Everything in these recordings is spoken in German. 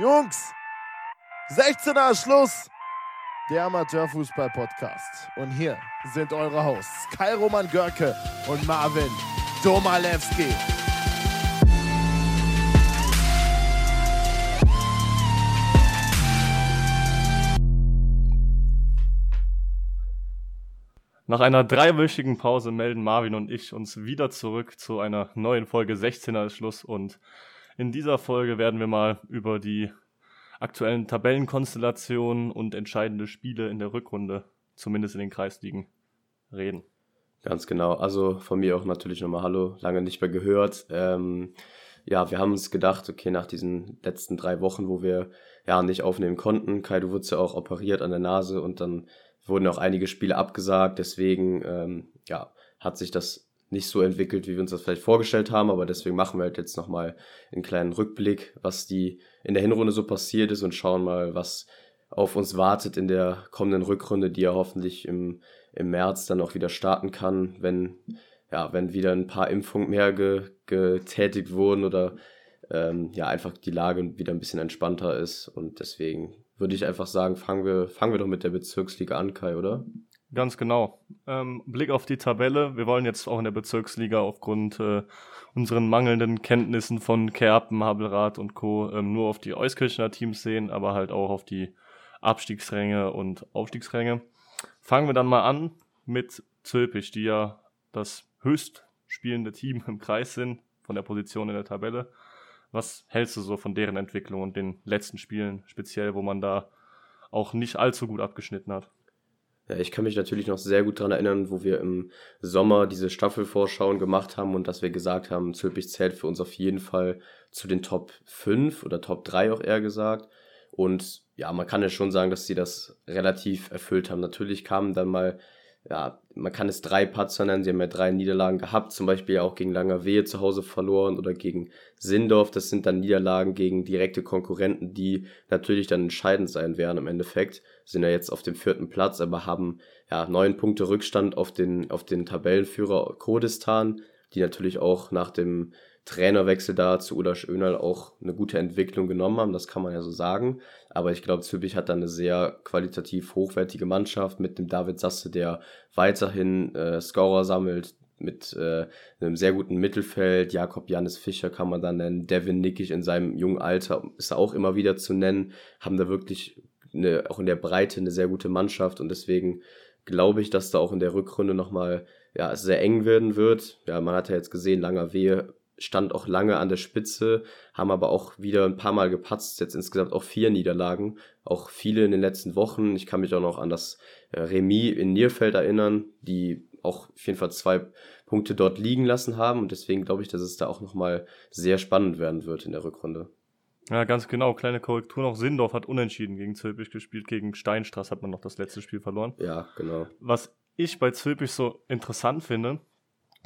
Jungs, 16er Schluss. Der Amateurfußball-Podcast. Und hier sind eure Hosts Kai Roman Görke und Marvin Domalewski. Nach einer dreiwöchigen Pause melden Marvin und ich uns wieder zurück zu einer neuen Folge 16er Schluss und in dieser Folge werden wir mal über die aktuellen Tabellenkonstellationen und entscheidende Spiele in der Rückrunde, zumindest in den Kreisligen, reden. Ganz genau. Also von mir auch natürlich nochmal Hallo, lange nicht mehr gehört. Ähm, ja, wir haben uns gedacht, okay, nach diesen letzten drei Wochen, wo wir ja nicht aufnehmen konnten, Kai, du wurdest ja auch operiert an der Nase und dann wurden auch einige Spiele abgesagt. Deswegen ähm, ja, hat sich das nicht so entwickelt, wie wir uns das vielleicht vorgestellt haben, aber deswegen machen wir halt jetzt nochmal einen kleinen Rückblick, was die in der Hinrunde so passiert ist und schauen mal, was auf uns wartet in der kommenden Rückrunde, die ja hoffentlich im, im März dann auch wieder starten kann, wenn, ja, wenn wieder ein paar Impfungen mehr ge, getätigt wurden oder ähm, ja, einfach die Lage wieder ein bisschen entspannter ist. Und deswegen würde ich einfach sagen, fangen wir, fangen wir doch mit der Bezirksliga an, Kai, oder? Ganz genau. Ähm, Blick auf die Tabelle. Wir wollen jetzt auch in der Bezirksliga aufgrund äh, unseren mangelnden Kenntnissen von Kerpen, Habelrad und Co. Ähm, nur auf die Euskirchener Teams sehen, aber halt auch auf die Abstiegsränge und Aufstiegsränge. Fangen wir dann mal an mit Zülpich, die ja das höchst spielende Team im Kreis sind, von der Position in der Tabelle. Was hältst du so von deren Entwicklung und den letzten Spielen, speziell, wo man da auch nicht allzu gut abgeschnitten hat? Ich kann mich natürlich noch sehr gut daran erinnern, wo wir im Sommer diese Staffelvorschauen gemacht haben und dass wir gesagt haben, Zülpich zählt für uns auf jeden Fall zu den Top 5 oder Top 3 auch eher gesagt. Und ja, man kann ja schon sagen, dass sie das relativ erfüllt haben. Natürlich kamen dann mal ja, man kann es drei Patzer nennen, sie haben ja drei Niederlagen gehabt, zum Beispiel auch gegen Langerwehe zu Hause verloren oder gegen Sindorf. Das sind dann Niederlagen gegen direkte Konkurrenten, die natürlich dann entscheidend sein werden im Endeffekt. Sind ja jetzt auf dem vierten Platz, aber haben ja neun Punkte Rückstand auf den, auf den Tabellenführer Kurdistan, die natürlich auch nach dem Trainerwechsel da zu Uda Schönal auch eine gute Entwicklung genommen haben, das kann man ja so sagen. Aber ich glaube, Zürich hat da eine sehr qualitativ hochwertige Mannschaft mit dem David Sasse, der weiterhin äh, Scorer sammelt, mit äh, einem sehr guten Mittelfeld. Jakob Janis Fischer kann man da nennen. Devin Nickisch in seinem jungen Alter ist auch immer wieder zu nennen. Haben da wirklich eine, auch in der Breite eine sehr gute Mannschaft und deswegen glaube ich, dass da auch in der Rückrunde nochmal ja, sehr eng werden wird. Ja, man hat ja jetzt gesehen, langer Wehe stand auch lange an der Spitze, haben aber auch wieder ein paar Mal gepatzt, jetzt insgesamt auch vier Niederlagen, auch viele in den letzten Wochen. Ich kann mich auch noch an das äh, Remis in Nierfeld erinnern, die auch auf jeden Fall zwei Punkte dort liegen lassen haben und deswegen glaube ich, dass es da auch nochmal sehr spannend werden wird in der Rückrunde. Ja, ganz genau. Kleine Korrektur noch. Sindorf hat unentschieden gegen Zülpich gespielt. Gegen Steinstraß hat man noch das letzte Spiel verloren. Ja, genau. Was ich bei Zülpich so interessant finde,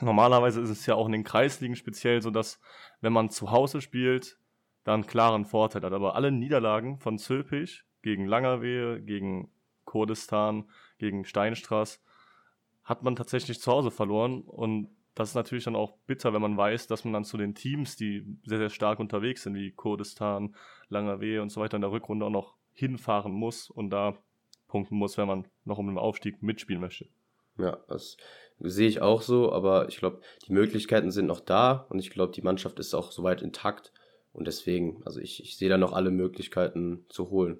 Normalerweise ist es ja auch in den Kreisligen speziell so, dass wenn man zu Hause spielt, dann klaren Vorteil hat. Aber alle Niederlagen von Zülpich gegen Langerwehe, gegen Kurdistan, gegen Steinstraß hat man tatsächlich zu Hause verloren. Und das ist natürlich dann auch bitter, wenn man weiß, dass man dann zu den Teams, die sehr, sehr stark unterwegs sind, wie Kurdistan, Langerwehe und so weiter in der Rückrunde auch noch hinfahren muss und da punkten muss, wenn man noch um den Aufstieg mitspielen möchte. Ja, das sehe ich auch so, aber ich glaube, die Möglichkeiten sind noch da und ich glaube, die Mannschaft ist auch soweit intakt und deswegen, also ich, ich sehe da noch alle Möglichkeiten zu holen.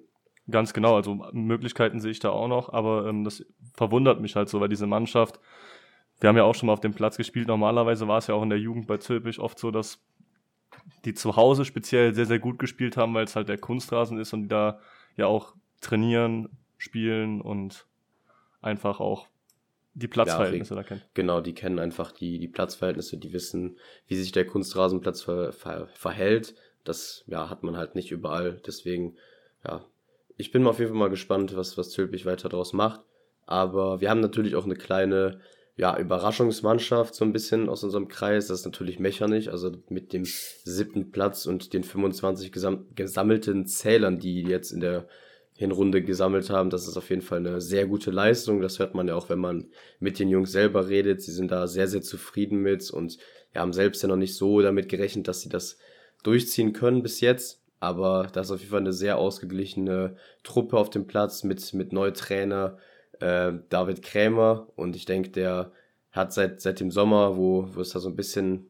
Ganz genau, also Möglichkeiten sehe ich da auch noch, aber ähm, das verwundert mich halt so, weil diese Mannschaft, wir haben ja auch schon mal auf dem Platz gespielt, normalerweise war es ja auch in der Jugend bei Zülpich oft so, dass die zu Hause speziell sehr, sehr gut gespielt haben, weil es halt der Kunstrasen ist und die da ja auch trainieren, spielen und einfach auch die Platzverhältnisse ja, da kennen. Genau, die kennen einfach die, die Platzverhältnisse, die wissen, wie sich der Kunstrasenplatz ver, ver, verhält. Das ja, hat man halt nicht überall. Deswegen, ja, ich bin auf jeden Fall mal gespannt, was, was Zülpich weiter daraus macht. Aber wir haben natürlich auch eine kleine ja, Überraschungsmannschaft so ein bisschen aus unserem Kreis. Das ist natürlich mechanisch, also mit dem siebten Platz und den 25 gesam gesammelten Zählern, die jetzt in der Hinrunde gesammelt haben. Das ist auf jeden Fall eine sehr gute Leistung. Das hört man ja auch, wenn man mit den Jungs selber redet. Sie sind da sehr, sehr zufrieden mit und ja, haben selbst ja noch nicht so damit gerechnet, dass sie das durchziehen können bis jetzt. aber da ist auf jeden Fall eine sehr ausgeglichene Truppe auf dem Platz mit, mit Neutrainer äh, David Krämer und ich denke, der hat seit, seit dem Sommer, wo, wo es da so ein bisschen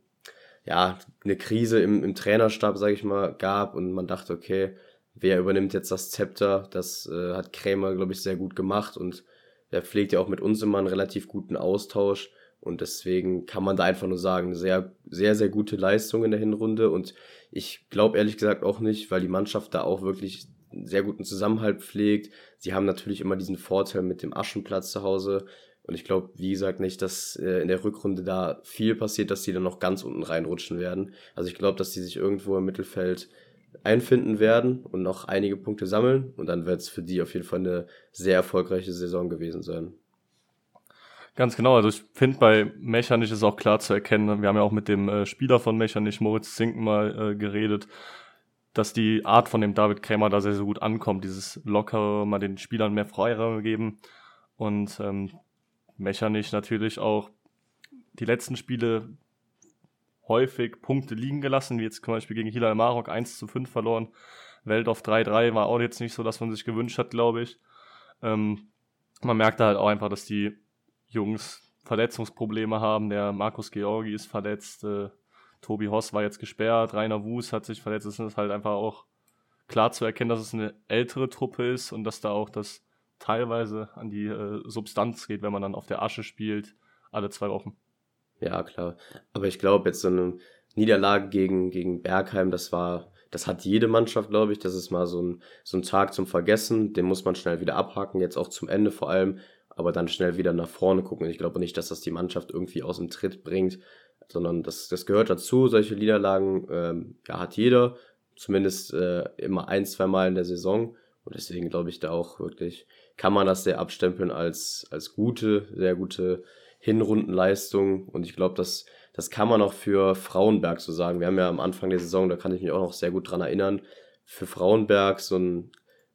ja, eine Krise im, im Trainerstab, sage ich mal, gab und man dachte, okay, wer übernimmt jetzt das Zepter? Das äh, hat Krämer, glaube ich, sehr gut gemacht und er pflegt ja auch mit uns immer einen relativ guten Austausch und deswegen kann man da einfach nur sagen, sehr, sehr, sehr gute Leistung in der Hinrunde und ich glaube ehrlich gesagt auch nicht, weil die Mannschaft da auch wirklich sehr guten Zusammenhalt pflegt. Sie haben natürlich immer diesen Vorteil mit dem Aschenplatz zu Hause. Und ich glaube, wie gesagt, nicht, dass äh, in der Rückrunde da viel passiert, dass die dann noch ganz unten reinrutschen werden. Also ich glaube, dass die sich irgendwo im Mittelfeld einfinden werden und noch einige Punkte sammeln. Und dann wird es für die auf jeden Fall eine sehr erfolgreiche Saison gewesen sein. Ganz genau, also ich finde bei Mechanich ist auch klar zu erkennen, wir haben ja auch mit dem äh, Spieler von Mechanich, Moritz Zinken, mal äh, geredet, dass die Art von dem David Krämer da sehr, sehr gut ankommt, dieses lockere, mal den Spielern mehr Freiraum geben und ähm, Mechanich natürlich auch die letzten Spiele häufig Punkte liegen gelassen, wie jetzt zum Beispiel gegen Hilal Marok 1 zu 5 verloren. Welt auf 3-3 war auch jetzt nicht so, dass man sich gewünscht hat, glaube ich. Ähm, man merkt halt auch einfach, dass die Jungs Verletzungsprobleme haben. Der Markus Georgi ist verletzt, äh, Tobi Hoss war jetzt gesperrt, Rainer Wus hat sich verletzt. Es ist halt einfach auch klar zu erkennen, dass es eine ältere Truppe ist und dass da auch das teilweise an die äh, Substanz geht, wenn man dann auf der Asche spielt, alle zwei Wochen. Ja, klar. Aber ich glaube, jetzt so eine Niederlage gegen, gegen Bergheim, das war, das hat jede Mannschaft, glaube ich. Das ist mal so ein, so ein Tag zum Vergessen. Den muss man schnell wieder abhaken, jetzt auch zum Ende vor allem, aber dann schnell wieder nach vorne gucken. Ich glaube nicht, dass das die Mannschaft irgendwie aus dem Tritt bringt, sondern das, das gehört dazu. Solche Niederlagen ähm, ja, hat jeder, zumindest äh, immer ein, zwei Mal in der Saison. Und deswegen glaube ich da auch wirklich, kann man das sehr abstempeln als, als gute, sehr gute Hinrundenleistung. Und ich glaube, das, das kann man auch für Frauenberg so sagen. Wir haben ja am Anfang der Saison, da kann ich mich auch noch sehr gut dran erinnern, für Frauenberg so ein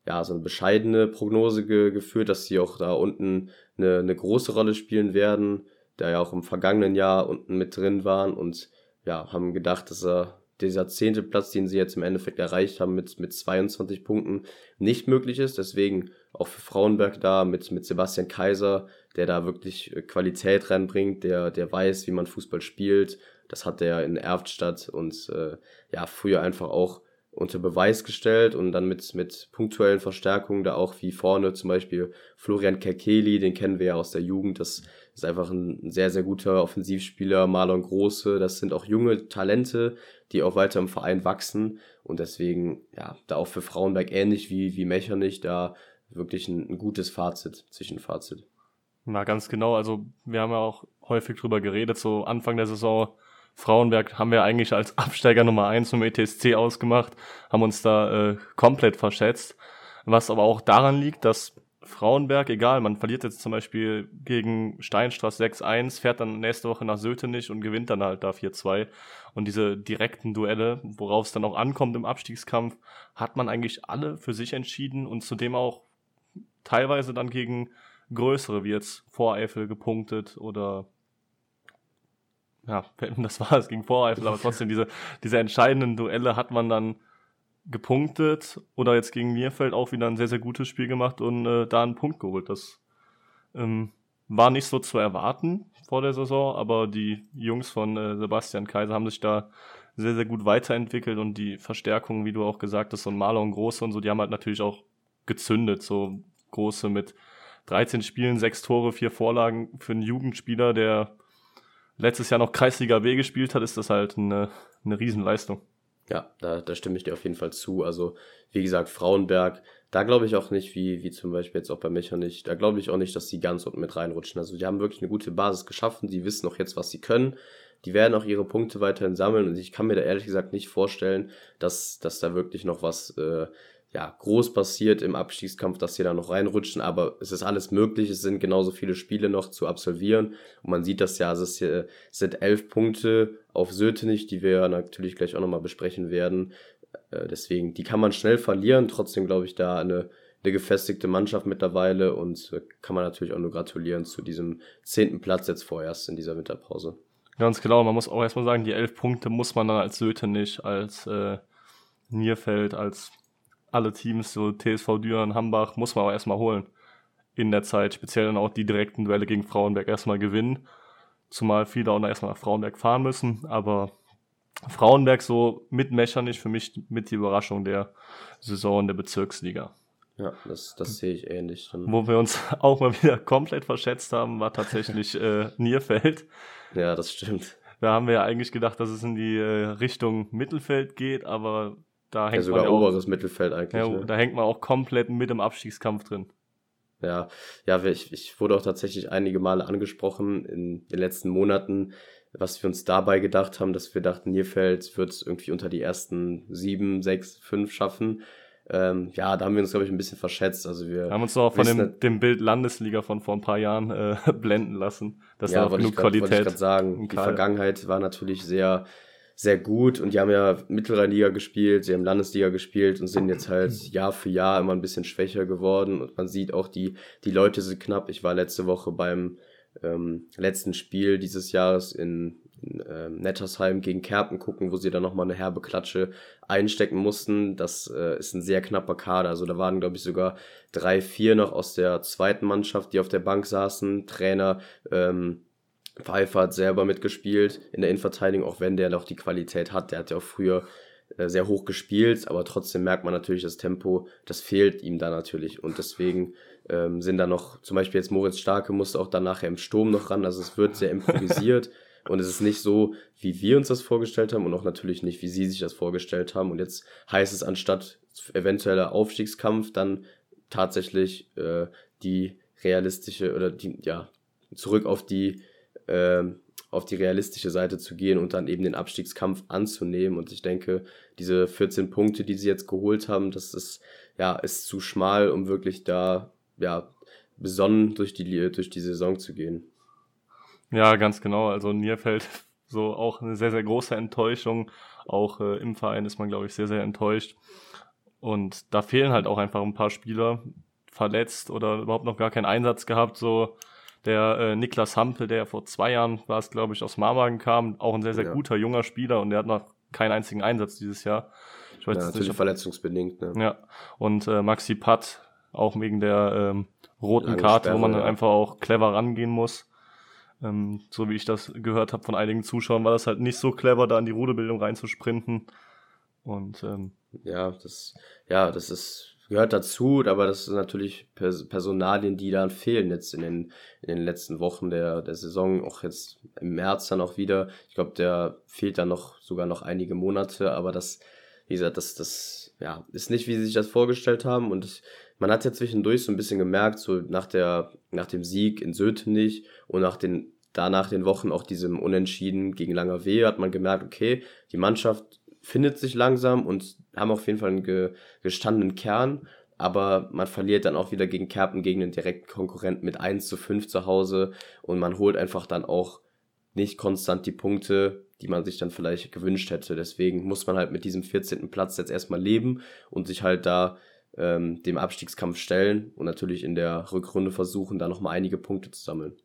ja, so eine bescheidene Prognose ge geführt, dass sie auch da unten eine, eine große Rolle spielen werden, da ja auch im vergangenen Jahr unten mit drin waren und ja, haben gedacht, dass er dieser zehnte Platz, den sie jetzt im Endeffekt erreicht haben mit, mit 22 Punkten, nicht möglich ist. Deswegen auch für Frauenberg da mit, mit Sebastian Kaiser, der da wirklich äh, Qualität reinbringt, der, der weiß, wie man Fußball spielt. Das hat er in Erftstadt und äh, ja, früher einfach auch unter Beweis gestellt und dann mit, mit punktuellen Verstärkungen da auch wie vorne zum Beispiel Florian Kerkeli, den kennen wir ja aus der Jugend, das ist einfach ein sehr, sehr guter Offensivspieler, Marlon Große, das sind auch junge Talente, die auch weiter im Verein wachsen und deswegen, ja, da auch für Frauenberg ähnlich wie, wie Mechernich, da wirklich ein, ein gutes Fazit, Zwischenfazit. Na, ganz genau, also wir haben ja auch häufig drüber geredet, so Anfang der Saison, Frauenberg haben wir eigentlich als Absteiger Nummer eins vom ETSC ausgemacht, haben uns da äh, komplett verschätzt. Was aber auch daran liegt, dass Frauenberg, egal, man verliert jetzt zum Beispiel gegen Steinstraß 6-1, fährt dann nächste Woche nach Sötenich und gewinnt dann halt da 4-2. Und diese direkten Duelle, worauf es dann auch ankommt im Abstiegskampf, hat man eigentlich alle für sich entschieden und zudem auch teilweise dann gegen größere, wie jetzt Voreifel gepunktet oder ja, das war es gegen Voreifel, aber trotzdem diese, diese entscheidenden Duelle hat man dann gepunktet oder jetzt gegen Nierfeld auch wieder ein sehr, sehr gutes Spiel gemacht und äh, da einen Punkt geholt. Das ähm, war nicht so zu erwarten vor der Saison, aber die Jungs von äh, Sebastian Kaiser haben sich da sehr, sehr gut weiterentwickelt und die Verstärkung, wie du auch gesagt hast, so ein Maler und Große und so, die haben halt natürlich auch gezündet, so Große mit 13 Spielen, 6 Tore, 4 Vorlagen für einen Jugendspieler, der letztes Jahr noch Kreisliga B gespielt hat, ist das halt eine, eine Riesenleistung. Ja, da, da stimme ich dir auf jeden Fall zu. Also, wie gesagt, Frauenberg, da glaube ich auch nicht, wie, wie zum Beispiel jetzt auch bei Mecha nicht, da glaube ich auch nicht, dass die ganz unten mit reinrutschen. Also, die haben wirklich eine gute Basis geschaffen, die wissen auch jetzt, was sie können. Die werden auch ihre Punkte weiterhin sammeln und ich kann mir da ehrlich gesagt nicht vorstellen, dass, dass da wirklich noch was äh, ja, groß passiert im Abstiegskampf, dass sie da noch reinrutschen, aber es ist alles möglich, es sind genauso viele Spiele noch zu absolvieren. Und man sieht das ja, es, ist, es sind elf Punkte auf Sötenich, die wir natürlich gleich auch nochmal besprechen werden, äh, deswegen, die kann man schnell verlieren, trotzdem glaube ich da eine, eine gefestigte Mannschaft mittlerweile. Und äh, kann man natürlich auch nur gratulieren zu diesem zehnten Platz jetzt vorerst in dieser Winterpause. Ganz genau, man muss auch erstmal sagen, die elf Punkte muss man dann als Sötenich, als äh Nierfeld als alle Teams, so TSV Düren, Hambach, muss man auch erstmal holen in der Zeit, speziell dann auch die direkten Duelle gegen Frauenberg erstmal gewinnen. Zumal viele auch noch erstmal nach Frauenberg fahren müssen, aber Frauenberg so mit Mechernich für mich mit die Überraschung der Saison der Bezirksliga. Ja, das, das sehe ich ähnlich. Dann. Wo wir uns auch mal wieder komplett verschätzt haben, war tatsächlich äh, Nierfeld. Ja, das stimmt. Da haben wir ja eigentlich gedacht, dass es in die äh, Richtung Mittelfeld geht, aber da hängt ja, sogar man ja oberes Mittelfeld eigentlich. Ja, ne? Da hängt man auch komplett mit im Abstiegskampf drin. Ja, ja, ich, ich wurde auch tatsächlich einige Male angesprochen in den letzten Monaten, was wir uns dabei gedacht haben, dass wir dachten, Nierfeld wird es irgendwie unter die ersten sieben, sechs, fünf schaffen. Ähm, ja, da haben wir uns, glaube ich, ein bisschen verschätzt. Also wir, haben uns auch von dem, dem, Bild Landesliga von vor ein paar Jahren äh, blenden lassen. Das ja, war genug grad, Qualität. Ich sagen, die Vergangenheit war natürlich sehr, sehr gut und die haben ja Mittelrheinliga gespielt, sie haben Landesliga gespielt und sind jetzt halt Jahr für Jahr immer ein bisschen schwächer geworden und man sieht auch, die, die Leute sind knapp. Ich war letzte Woche beim ähm, letzten Spiel dieses Jahres in, in äh, Nettersheim gegen Kerpen gucken, wo sie dann nochmal eine herbe Klatsche einstecken mussten. Das äh, ist ein sehr knapper Kader. Also da waren, glaube ich, sogar drei, vier noch aus der zweiten Mannschaft, die auf der Bank saßen. Trainer, ähm, Pfeiffer hat selber mitgespielt in der Innenverteidigung, auch wenn der noch die Qualität hat. Der hat ja auch früher äh, sehr hoch gespielt, aber trotzdem merkt man natürlich das Tempo, das fehlt ihm da natürlich. Und deswegen ähm, sind da noch, zum Beispiel jetzt Moritz Starke musste auch dann nachher im Sturm noch ran, also es wird sehr improvisiert und es ist nicht so, wie wir uns das vorgestellt haben und auch natürlich nicht, wie sie sich das vorgestellt haben. Und jetzt heißt es anstatt eventueller Aufstiegskampf dann tatsächlich äh, die realistische oder die, ja, zurück auf die äh, auf die realistische Seite zu gehen und dann eben den Abstiegskampf anzunehmen. Und ich denke, diese 14 Punkte, die sie jetzt geholt haben, das ist, ja, ist zu schmal, um wirklich da, ja, besonnen durch die, durch die Saison zu gehen. Ja, ganz genau. Also Nierfeld so auch eine sehr, sehr große Enttäuschung. Auch äh, im Verein ist man, glaube ich, sehr, sehr enttäuscht. Und da fehlen halt auch einfach ein paar Spieler verletzt oder überhaupt noch gar keinen Einsatz gehabt. So der äh, Niklas Hampel, der vor zwei Jahren war es, glaube ich, aus Marmagen kam, auch ein sehr, sehr ja. guter junger Spieler und der hat noch keinen einzigen Einsatz dieses Jahr. Ich weiß ja, natürlich nicht, ob, verletzungsbedingt. Ne? Ja, und äh, Maxi Patt, auch wegen der ähm, roten Lange Karte, Sperre, wo man ja. einfach auch clever rangehen muss. Ähm, so wie ich das gehört habe von einigen Zuschauern, war das halt nicht so clever, da in die Rudelbildung reinzusprinten. Und ähm, ja, das, ja, das ist gehört dazu, aber das sind natürlich Personalien, die dann fehlen jetzt in den, in den letzten Wochen der, der Saison, auch jetzt im März dann auch wieder. Ich glaube, der fehlt dann noch sogar noch einige Monate, aber das, wie gesagt, das, das ja, ist nicht, wie sie sich das vorgestellt haben. Und das, man hat ja zwischendurch so ein bisschen gemerkt, so nach, der, nach dem Sieg in Sötenich und nach den danach den Wochen auch diesem Unentschieden gegen Langer Wehe hat man gemerkt, okay, die Mannschaft findet sich langsam und haben auf jeden Fall einen ge gestandenen Kern, aber man verliert dann auch wieder gegen Kerpen, gegen den direkten Konkurrenten mit 1 zu 5 zu Hause und man holt einfach dann auch nicht konstant die Punkte, die man sich dann vielleicht gewünscht hätte. Deswegen muss man halt mit diesem 14. Platz jetzt erstmal leben und sich halt da ähm, dem Abstiegskampf stellen und natürlich in der Rückrunde versuchen, da nochmal einige Punkte zu sammeln.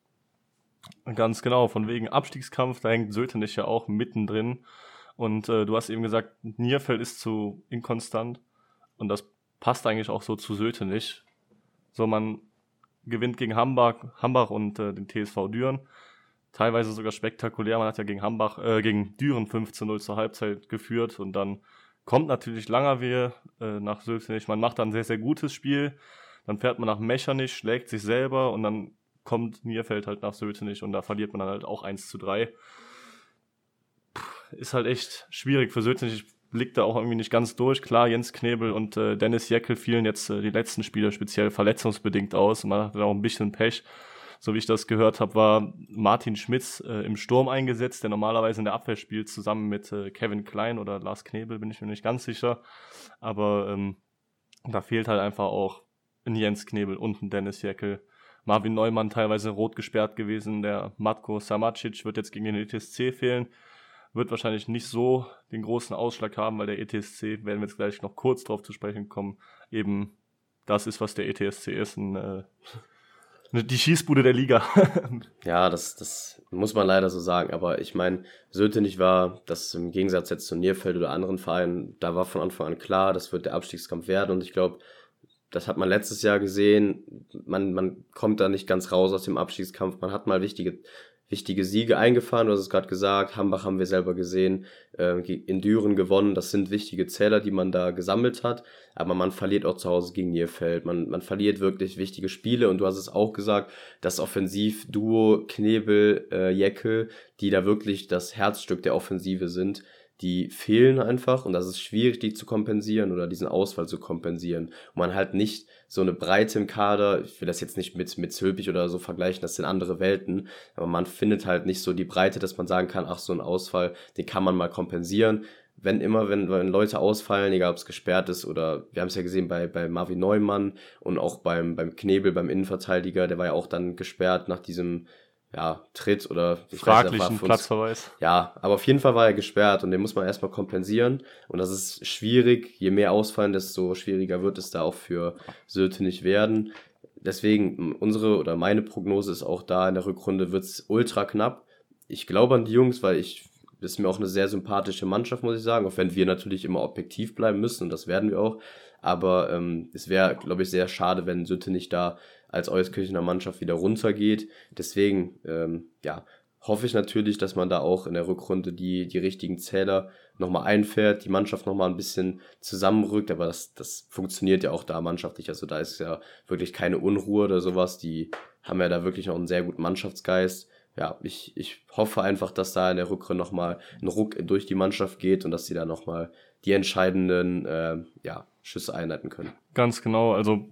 Ganz genau, von wegen Abstiegskampf, da hängt Sötenich ja auch mittendrin. Und äh, du hast eben gesagt, Nierfeld ist zu inkonstant. Und das passt eigentlich auch so zu Söte nicht. So, man gewinnt gegen Hambach, Hambach und äh, den TSV Düren. Teilweise sogar spektakulär. Man hat ja gegen Hambach, äh, gegen Düren 15 0 zur Halbzeit geführt und dann kommt natürlich Langerwehe äh, nach Sötenich. Man macht dann ein sehr, sehr gutes Spiel. Dann fährt man nach Mechernich, schlägt sich selber und dann kommt Nierfeld halt nach Sötenich und da verliert man dann halt auch 1 zu 3 ist halt echt schwierig für Sötzen. Ich blick da auch irgendwie nicht ganz durch. Klar, Jens Knebel und äh, Dennis Jeckel fielen jetzt äh, die letzten Spiele speziell verletzungsbedingt aus. Man hatte auch ein bisschen Pech. So wie ich das gehört habe, war Martin Schmitz äh, im Sturm eingesetzt, der normalerweise in der Abwehr spielt, zusammen mit äh, Kevin Klein oder Lars Knebel, bin ich mir nicht ganz sicher. Aber ähm, da fehlt halt einfach auch ein Jens Knebel und ein Dennis Jeckel. Marvin Neumann teilweise rot gesperrt gewesen. Der Matko Samacic wird jetzt gegen den ETSC fehlen wird wahrscheinlich nicht so den großen Ausschlag haben, weil der ETSC, werden wir jetzt gleich noch kurz drauf zu sprechen kommen, eben das ist, was der ETSC ist, ein, äh, die Schießbude der Liga. ja, das, das muss man leider so sagen. Aber ich meine, Sötenich war, das im Gegensatz jetzt zu Nierfeld oder anderen Vereinen, da war von Anfang an klar, das wird der Abstiegskampf werden. Und ich glaube, das hat man letztes Jahr gesehen. Man, man kommt da nicht ganz raus aus dem Abstiegskampf. Man hat mal wichtige wichtige Siege eingefahren. Du hast es gerade gesagt, Hambach haben wir selber gesehen, äh, in Düren gewonnen. Das sind wichtige Zähler, die man da gesammelt hat. Aber man verliert auch zu Hause gegen Nierfeld. Man, man verliert wirklich wichtige Spiele. Und du hast es auch gesagt, das Offensivduo Knebel, äh, Jeckel, die da wirklich das Herzstück der Offensive sind, die fehlen einfach und das ist schwierig, die zu kompensieren oder diesen Ausfall zu kompensieren. Und man halt nicht so eine Breite im Kader, ich will das jetzt nicht mit, mit Zülpich oder so vergleichen, das sind andere Welten, aber man findet halt nicht so die Breite, dass man sagen kann, ach, so ein Ausfall, den kann man mal kompensieren. Wenn immer, wenn, wenn Leute ausfallen, egal ob es gesperrt ist oder wir haben es ja gesehen bei, bei Marvin Neumann und auch beim, beim Knebel, beim Innenverteidiger, der war ja auch dann gesperrt nach diesem ja, Tritt oder fraglichen Platzverweis. Ja, aber auf jeden Fall war er gesperrt und den muss man erstmal kompensieren. Und das ist schwierig. Je mehr ausfallen, desto schwieriger wird es da auch für Söte nicht werden. Deswegen, unsere oder meine Prognose ist auch da, in der Rückrunde wird es ultra knapp. Ich glaube an die Jungs, weil ich, das ist mir auch eine sehr sympathische Mannschaft, muss ich sagen, auch wenn wir natürlich immer objektiv bleiben müssen und das werden wir auch. Aber ähm, es wäre, glaube ich, sehr schade, wenn Sütte nicht da als Euskirchener Mannschaft wieder runtergeht. Deswegen, ähm, ja, hoffe ich natürlich, dass man da auch in der Rückrunde die, die richtigen Zähler nochmal einfährt, die Mannschaft nochmal ein bisschen zusammenrückt, aber das, das funktioniert ja auch da mannschaftlich. Also da ist ja wirklich keine Unruhe oder sowas. Die haben ja da wirklich noch einen sehr guten Mannschaftsgeist. Ja, ich, ich hoffe einfach, dass da in der Rückrunde nochmal ein Ruck durch die Mannschaft geht und dass sie da nochmal die entscheidenden äh, ja, Schüsse einleiten können. Ganz genau. Also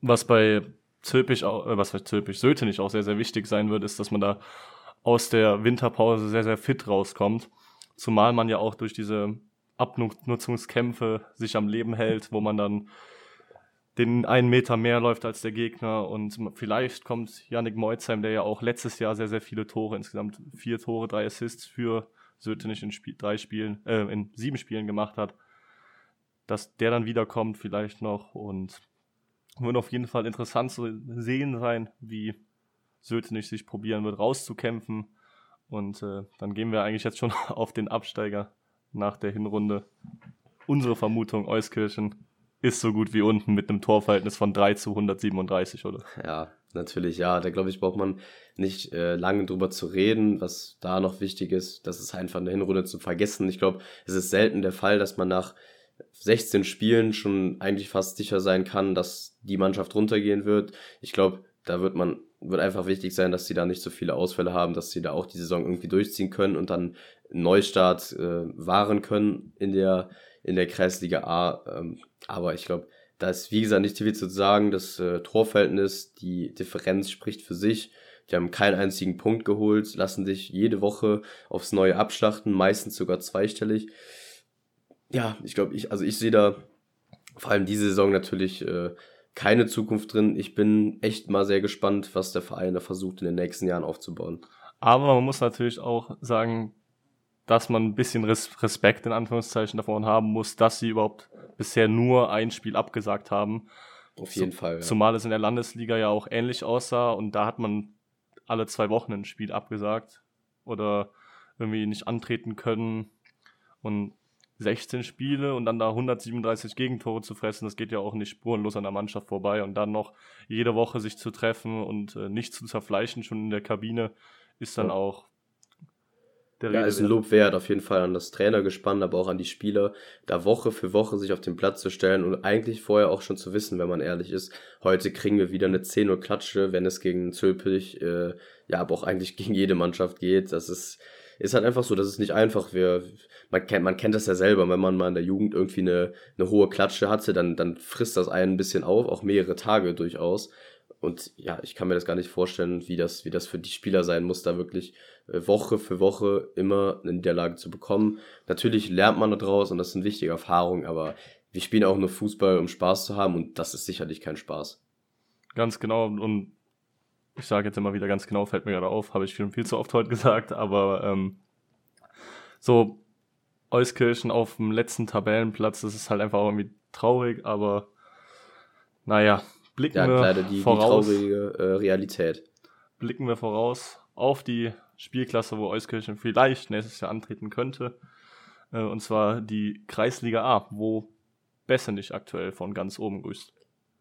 was bei Zülpich, äh, was heißt Zülpich, Sötenich auch sehr, sehr wichtig sein wird, ist, dass man da aus der Winterpause sehr, sehr fit rauskommt. Zumal man ja auch durch diese Abnutzungskämpfe sich am Leben hält, wo man dann den einen Meter mehr läuft als der Gegner. Und vielleicht kommt Yannick Meuzheim, der ja auch letztes Jahr sehr, sehr viele Tore, insgesamt vier Tore, drei Assists für Sötenich in Spiel, drei Spielen, äh, in sieben Spielen gemacht hat, dass der dann wiederkommt vielleicht noch. Und wird auf jeden Fall interessant zu sehen sein, wie Sötenich sich probieren wird, rauszukämpfen. Und äh, dann gehen wir eigentlich jetzt schon auf den Absteiger nach der Hinrunde. Unsere Vermutung, Euskirchen ist so gut wie unten mit einem Torverhältnis von 3 zu 137, oder? Ja, natürlich, ja. Da glaube ich, braucht man nicht äh, lange drüber zu reden. Was da noch wichtig ist, das ist einfach eine Hinrunde zu vergessen. Ich glaube, es ist selten der Fall, dass man nach 16 Spielen schon eigentlich fast sicher sein kann, dass die Mannschaft runtergehen wird. Ich glaube, da wird man wird einfach wichtig sein, dass sie da nicht so viele Ausfälle haben, dass sie da auch die Saison irgendwie durchziehen können und dann Neustart äh, wahren können in der in der Kreisliga A. Ähm, aber ich glaube, da ist wie gesagt nicht viel zu sagen. Das äh, Torverhältnis, die Differenz spricht für sich. Die haben keinen einzigen Punkt geholt, lassen sich jede Woche aufs Neue abschlachten, meistens sogar zweistellig ja, ich glaube, ich, also ich sehe da vor allem diese Saison natürlich äh, keine Zukunft drin. Ich bin echt mal sehr gespannt, was der Verein da versucht in den nächsten Jahren aufzubauen. Aber man muss natürlich auch sagen, dass man ein bisschen Respekt in Anführungszeichen davon haben muss, dass sie überhaupt bisher nur ein Spiel abgesagt haben. Auf jeden Fall. Ja. Zumal es in der Landesliga ja auch ähnlich aussah und da hat man alle zwei Wochen ein Spiel abgesagt oder irgendwie nicht antreten können. Und 16 Spiele und dann da 137 Gegentore zu fressen, das geht ja auch nicht spurenlos an der Mannschaft vorbei. Und dann noch jede Woche sich zu treffen und äh, nicht zu zerfleischen, schon in der Kabine, ist dann ja. auch der Ja, ist ein Lob wert, auf jeden Fall an das Trainer gespannt, aber auch an die Spieler, da Woche für Woche sich auf den Platz zu stellen und eigentlich vorher auch schon zu wissen, wenn man ehrlich ist, heute kriegen wir wieder eine 10 Uhr Klatsche, wenn es gegen Zülpich, äh, ja, aber auch eigentlich gegen jede Mannschaft geht. Das ist, ist halt einfach so, das ist nicht einfach. Wir, man kennt, man kennt das ja selber, wenn man mal in der Jugend irgendwie eine, eine hohe Klatsche hatte, dann, dann frisst das einen ein bisschen auf, auch mehrere Tage durchaus. Und ja, ich kann mir das gar nicht vorstellen, wie das, wie das für die Spieler sein muss, da wirklich äh, Woche für Woche immer eine Niederlage zu bekommen. Natürlich lernt man daraus und das sind wichtige Erfahrungen, aber wir spielen auch nur Fußball, um Spaß zu haben und das ist sicherlich kein Spaß. Ganz genau. Und ich sage jetzt immer wieder ganz genau, fällt mir gerade auf, habe ich schon viel zu oft heute gesagt, aber ähm, so Euskirchen auf dem letzten Tabellenplatz, das ist halt einfach irgendwie traurig, aber naja, blicken ja, wir leider die, voraus. die traurige äh, Realität. Blicken wir voraus auf die Spielklasse, wo Euskirchen vielleicht nächstes Jahr antreten könnte. Äh, und zwar die Kreisliga A, wo Bessenich aktuell von ganz oben grüßt.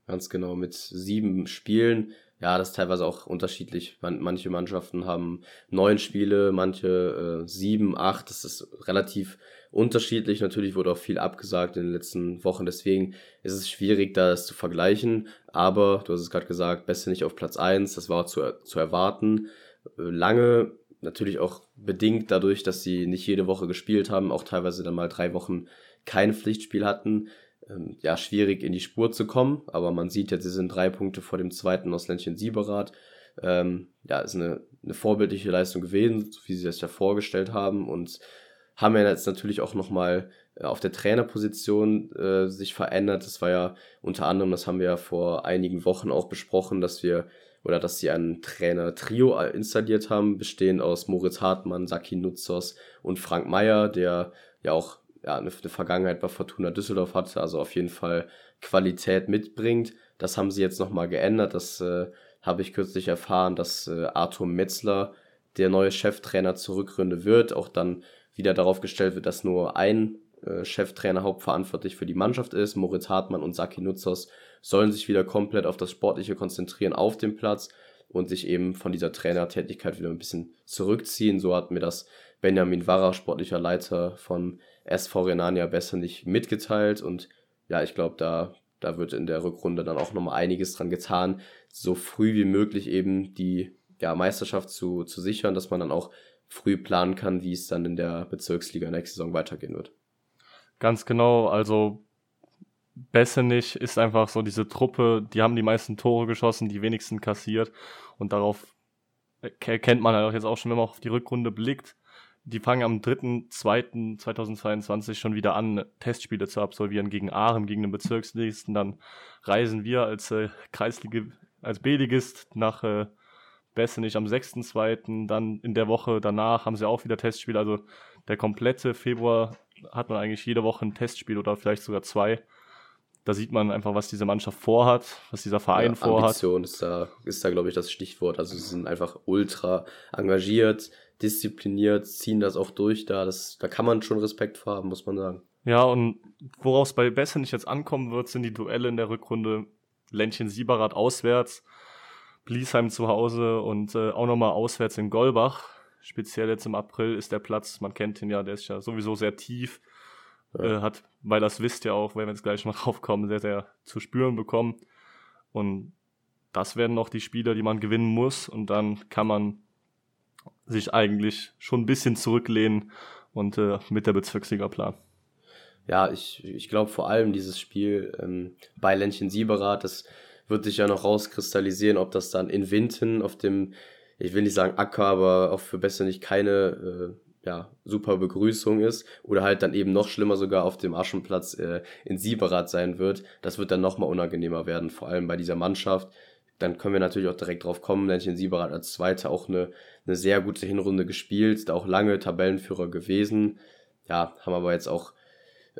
Ganz genau, mit sieben Spielen. Ja, das ist teilweise auch unterschiedlich. Man, manche Mannschaften haben neun Spiele, manche äh, sieben, acht. Das ist relativ unterschiedlich. Natürlich wurde auch viel abgesagt in den letzten Wochen. Deswegen ist es schwierig, das zu vergleichen. Aber du hast es gerade gesagt, Beste nicht auf Platz eins. Das war zu, zu erwarten. Äh, lange, natürlich auch bedingt dadurch, dass sie nicht jede Woche gespielt haben, auch teilweise dann mal drei Wochen kein Pflichtspiel hatten ähm, ja, schwierig in die Spur zu kommen, aber man sieht jetzt, sie sind drei Punkte vor dem zweiten aus Ländchen Sieberath. Ähm, ja, ist eine, eine vorbildliche Leistung gewesen, so wie sie das ja vorgestellt haben und haben ja jetzt natürlich auch nochmal äh, auf der Trainerposition äh, sich verändert. Das war ja unter anderem, das haben wir ja vor einigen Wochen auch besprochen, dass wir oder dass sie ein Trainer-Trio installiert haben, bestehend aus Moritz Hartmann, Saki Nutzos und Frank Meyer, der ja auch ja, eine, eine Vergangenheit bei Fortuna Düsseldorf hatte, also auf jeden Fall Qualität mitbringt. Das haben sie jetzt nochmal geändert. Das äh, habe ich kürzlich erfahren, dass äh, Arthur Metzler der neue Cheftrainer zur wird. Auch dann wieder darauf gestellt wird, dass nur ein äh, Cheftrainer hauptverantwortlich für die Mannschaft ist. Moritz Hartmann und Saki Nutzers sollen sich wieder komplett auf das Sportliche konzentrieren auf dem Platz und sich eben von dieser Trainertätigkeit wieder ein bisschen zurückziehen. So hat mir das Benjamin Warrer, sportlicher Leiter von SV Renania besser nicht mitgeteilt und ja, ich glaube, da, da wird in der Rückrunde dann auch nochmal einiges dran getan, so früh wie möglich eben die ja, Meisterschaft zu, zu sichern, dass man dann auch früh planen kann, wie es dann in der Bezirksliga nächste Saison weitergehen wird. Ganz genau, also Bessenich ist einfach so diese Truppe, die haben die meisten Tore geschossen, die wenigsten kassiert und darauf erkennt man halt auch jetzt auch schon, wenn man auf die Rückrunde blickt, die fangen am 3.2.2022 schon wieder an, Testspiele zu absolvieren gegen Aachen, gegen den Bezirksligisten. Dann reisen wir als äh, Kreisliga, als B-Ligist nach äh, Bessenich am 6.2. Dann in der Woche danach haben sie auch wieder Testspiele. Also der komplette Februar hat man eigentlich jede Woche ein Testspiel oder vielleicht sogar zwei. Da sieht man einfach, was diese Mannschaft vorhat, was dieser Verein ja, vorhat. Ambition ist da, ist da glaube ich, das Stichwort. Also sie sind einfach ultra engagiert, diszipliniert, ziehen das auch durch da. Das, da kann man schon Respekt vor haben, muss man sagen. Ja, und worauf es bei Besse nicht jetzt ankommen wird, sind die Duelle in der Rückrunde. Ländchen Sieberath auswärts, Bliesheim zu Hause und äh, auch nochmal auswärts in Golbach. Speziell jetzt im April ist der Platz, man kennt ihn ja, der ist ja sowieso sehr tief. Ja. Äh, hat, weil das wisst ihr auch, wenn wir jetzt gleich mal draufkommen, sehr, sehr zu spüren bekommen. Und das werden noch die Spieler, die man gewinnen muss. Und dann kann man sich eigentlich schon ein bisschen zurücklehnen und äh, mit der Bezirksliga planen. Ja, ich, ich glaube vor allem dieses Spiel ähm, bei Ländchen Sieberath, das wird sich ja noch rauskristallisieren, ob das dann in Winten auf dem, ich will nicht sagen Acker, aber auch für besser nicht keine äh, ja, super Begrüßung ist oder halt dann eben noch schlimmer sogar auf dem Aschenplatz äh, in Sieberath sein wird. Das wird dann nochmal unangenehmer werden, vor allem bei dieser Mannschaft, dann können wir natürlich auch direkt drauf kommen. Ländchen Sieberath als Zweiter auch eine, eine sehr gute Hinrunde gespielt, da auch lange Tabellenführer gewesen. Ja, haben aber jetzt auch,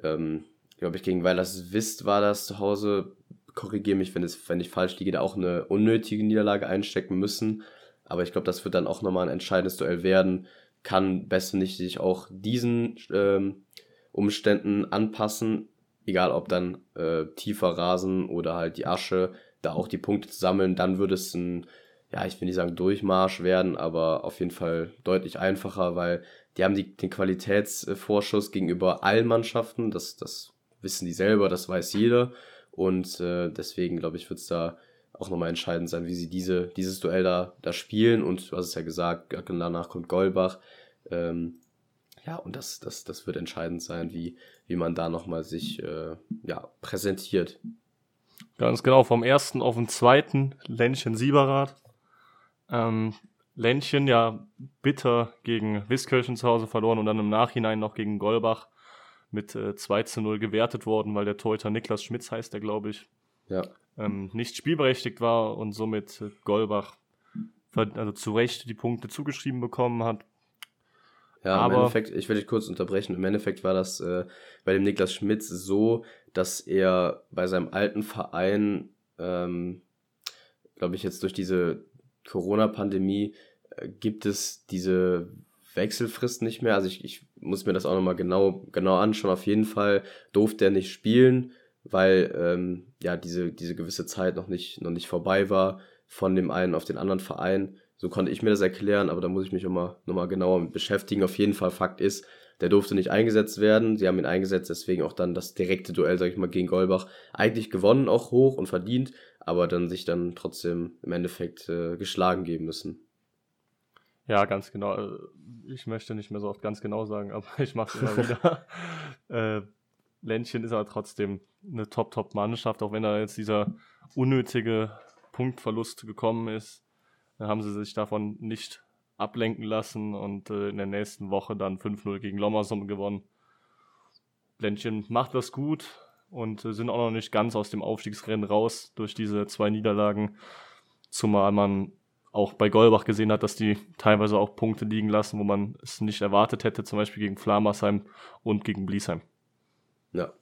ähm, glaube ich, gegen Weilers Wist war das zu Hause. Korrigiere mich, wenn, es, wenn ich falsch liege, da auch eine unnötige Niederlage einstecken müssen. Aber ich glaube, das wird dann auch nochmal ein entscheidendes Duell werden. Kann besser nicht sich auch diesen ähm, Umständen anpassen, egal ob dann äh, tiefer Rasen oder halt die Asche da auch die Punkte zu sammeln, dann würde es ein, ja, ich will nicht sagen Durchmarsch werden, aber auf jeden Fall deutlich einfacher, weil die haben die, den Qualitätsvorschuss gegenüber allen Mannschaften, das, das wissen die selber, das weiß jeder. Und äh, deswegen glaube ich, wird es da auch nochmal entscheidend sein, wie sie diese, dieses Duell da, da spielen. Und du hast es ja gesagt, danach kommt Golbach, ähm, ja, und das, das, das wird entscheidend sein, wie, wie man da nochmal sich äh, ja, präsentiert. Ganz genau, vom ersten auf den zweiten Ländchen Sieberath. Ähm, Ländchen ja bitter gegen Wiskirchen zu Hause verloren und dann im Nachhinein noch gegen Golbach mit äh, 2 zu 0 gewertet worden, weil der Torhüter Niklas Schmitz heißt der, glaube ich. Ja. Ähm, nicht spielberechtigt war und somit äh, Golbach also zu Recht die Punkte zugeschrieben bekommen hat. Ja, aber im Endeffekt, ich will dich kurz unterbrechen. Im Endeffekt war das äh, bei dem Niklas Schmitz so, dass er bei seinem alten Verein ähm, glaube ich, jetzt durch diese Corona-Pandemie äh, gibt es diese Wechselfrist nicht mehr. Also ich, ich muss mir das auch nochmal genau, genau anschauen. Auf jeden Fall durfte er nicht spielen, weil ähm, ja diese, diese gewisse Zeit noch nicht, noch nicht vorbei war von dem einen auf den anderen Verein. So konnte ich mir das erklären, aber da muss ich mich nochmal noch mal genauer mit beschäftigen. Auf jeden Fall Fakt ist, der durfte nicht eingesetzt werden. Sie haben ihn eingesetzt, deswegen auch dann das direkte Duell, sag ich mal, gegen Golbach eigentlich gewonnen, auch hoch und verdient, aber dann sich dann trotzdem im Endeffekt äh, geschlagen geben müssen. Ja, ganz genau. Äh, ich möchte nicht mehr so oft ganz genau sagen, aber ich mache es immer wieder. äh, Ländchen ist aber trotzdem eine Top-Top-Mannschaft, auch wenn da jetzt dieser unnötige Punktverlust gekommen ist. Dann haben sie sich davon nicht ablenken lassen und äh, in der nächsten Woche dann 5-0 gegen Lommersum gewonnen. Ländchen macht das gut und äh, sind auch noch nicht ganz aus dem Aufstiegsrennen raus durch diese zwei Niederlagen. Zumal man auch bei Golbach gesehen hat, dass die teilweise auch Punkte liegen lassen, wo man es nicht erwartet hätte, zum Beispiel gegen Flamersheim und gegen Bliesheim. Ja,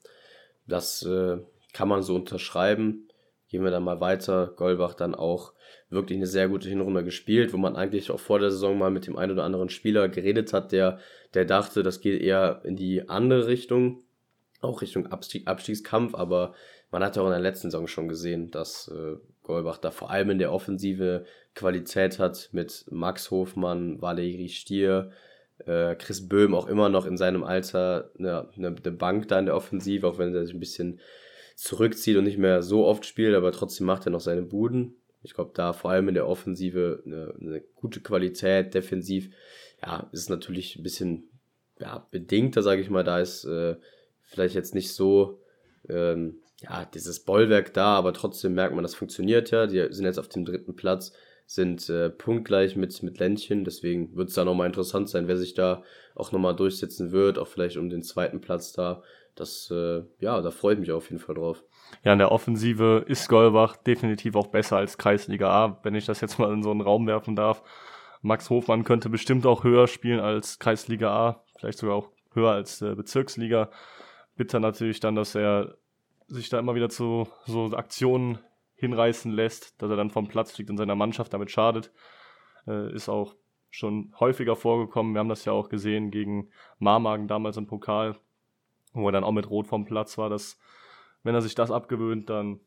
das äh, kann man so unterschreiben. Gehen wir dann mal weiter. Golbach dann auch wirklich eine sehr gute Hinrunde gespielt, wo man eigentlich auch vor der Saison mal mit dem einen oder anderen Spieler geredet hat, der, der dachte, das geht eher in die andere Richtung, auch Richtung Abstieg, Abstiegskampf, aber man hat ja auch in der letzten Saison schon gesehen, dass äh, Golbach da vor allem in der Offensive Qualität hat mit Max Hofmann, Valerie Stier, äh, Chris Böhm auch immer noch in seinem Alter eine, eine, eine Bank da in der Offensive, auch wenn er sich ein bisschen zurückzieht und nicht mehr so oft spielt, aber trotzdem macht er noch seine Buden. Ich glaube, da vor allem in der Offensive eine, eine gute Qualität, defensiv, ja, ist natürlich ein bisschen ja, bedingter, sage ich mal. Da ist äh, vielleicht jetzt nicht so ähm, ja, dieses Bollwerk da, aber trotzdem merkt man, das funktioniert ja. Die sind jetzt auf dem dritten Platz, sind äh, punktgleich mit, mit Ländchen. Deswegen wird es da nochmal interessant sein, wer sich da auch nochmal durchsetzen wird, auch vielleicht um den zweiten Platz da. Das, äh, ja, da freue ich mich auf jeden Fall drauf. Ja, in der Offensive ist Golbach definitiv auch besser als Kreisliga A, wenn ich das jetzt mal in so einen Raum werfen darf. Max Hofmann könnte bestimmt auch höher spielen als Kreisliga A, vielleicht sogar auch höher als äh, Bezirksliga. Bitter natürlich dann, dass er sich da immer wieder zu so Aktionen hinreißen lässt, dass er dann vom Platz fliegt und seiner Mannschaft damit schadet. Äh, ist auch schon häufiger vorgekommen. Wir haben das ja auch gesehen gegen Marmagen damals im Pokal, wo er dann auch mit Rot vom Platz war, dass wenn er sich das abgewöhnt, dann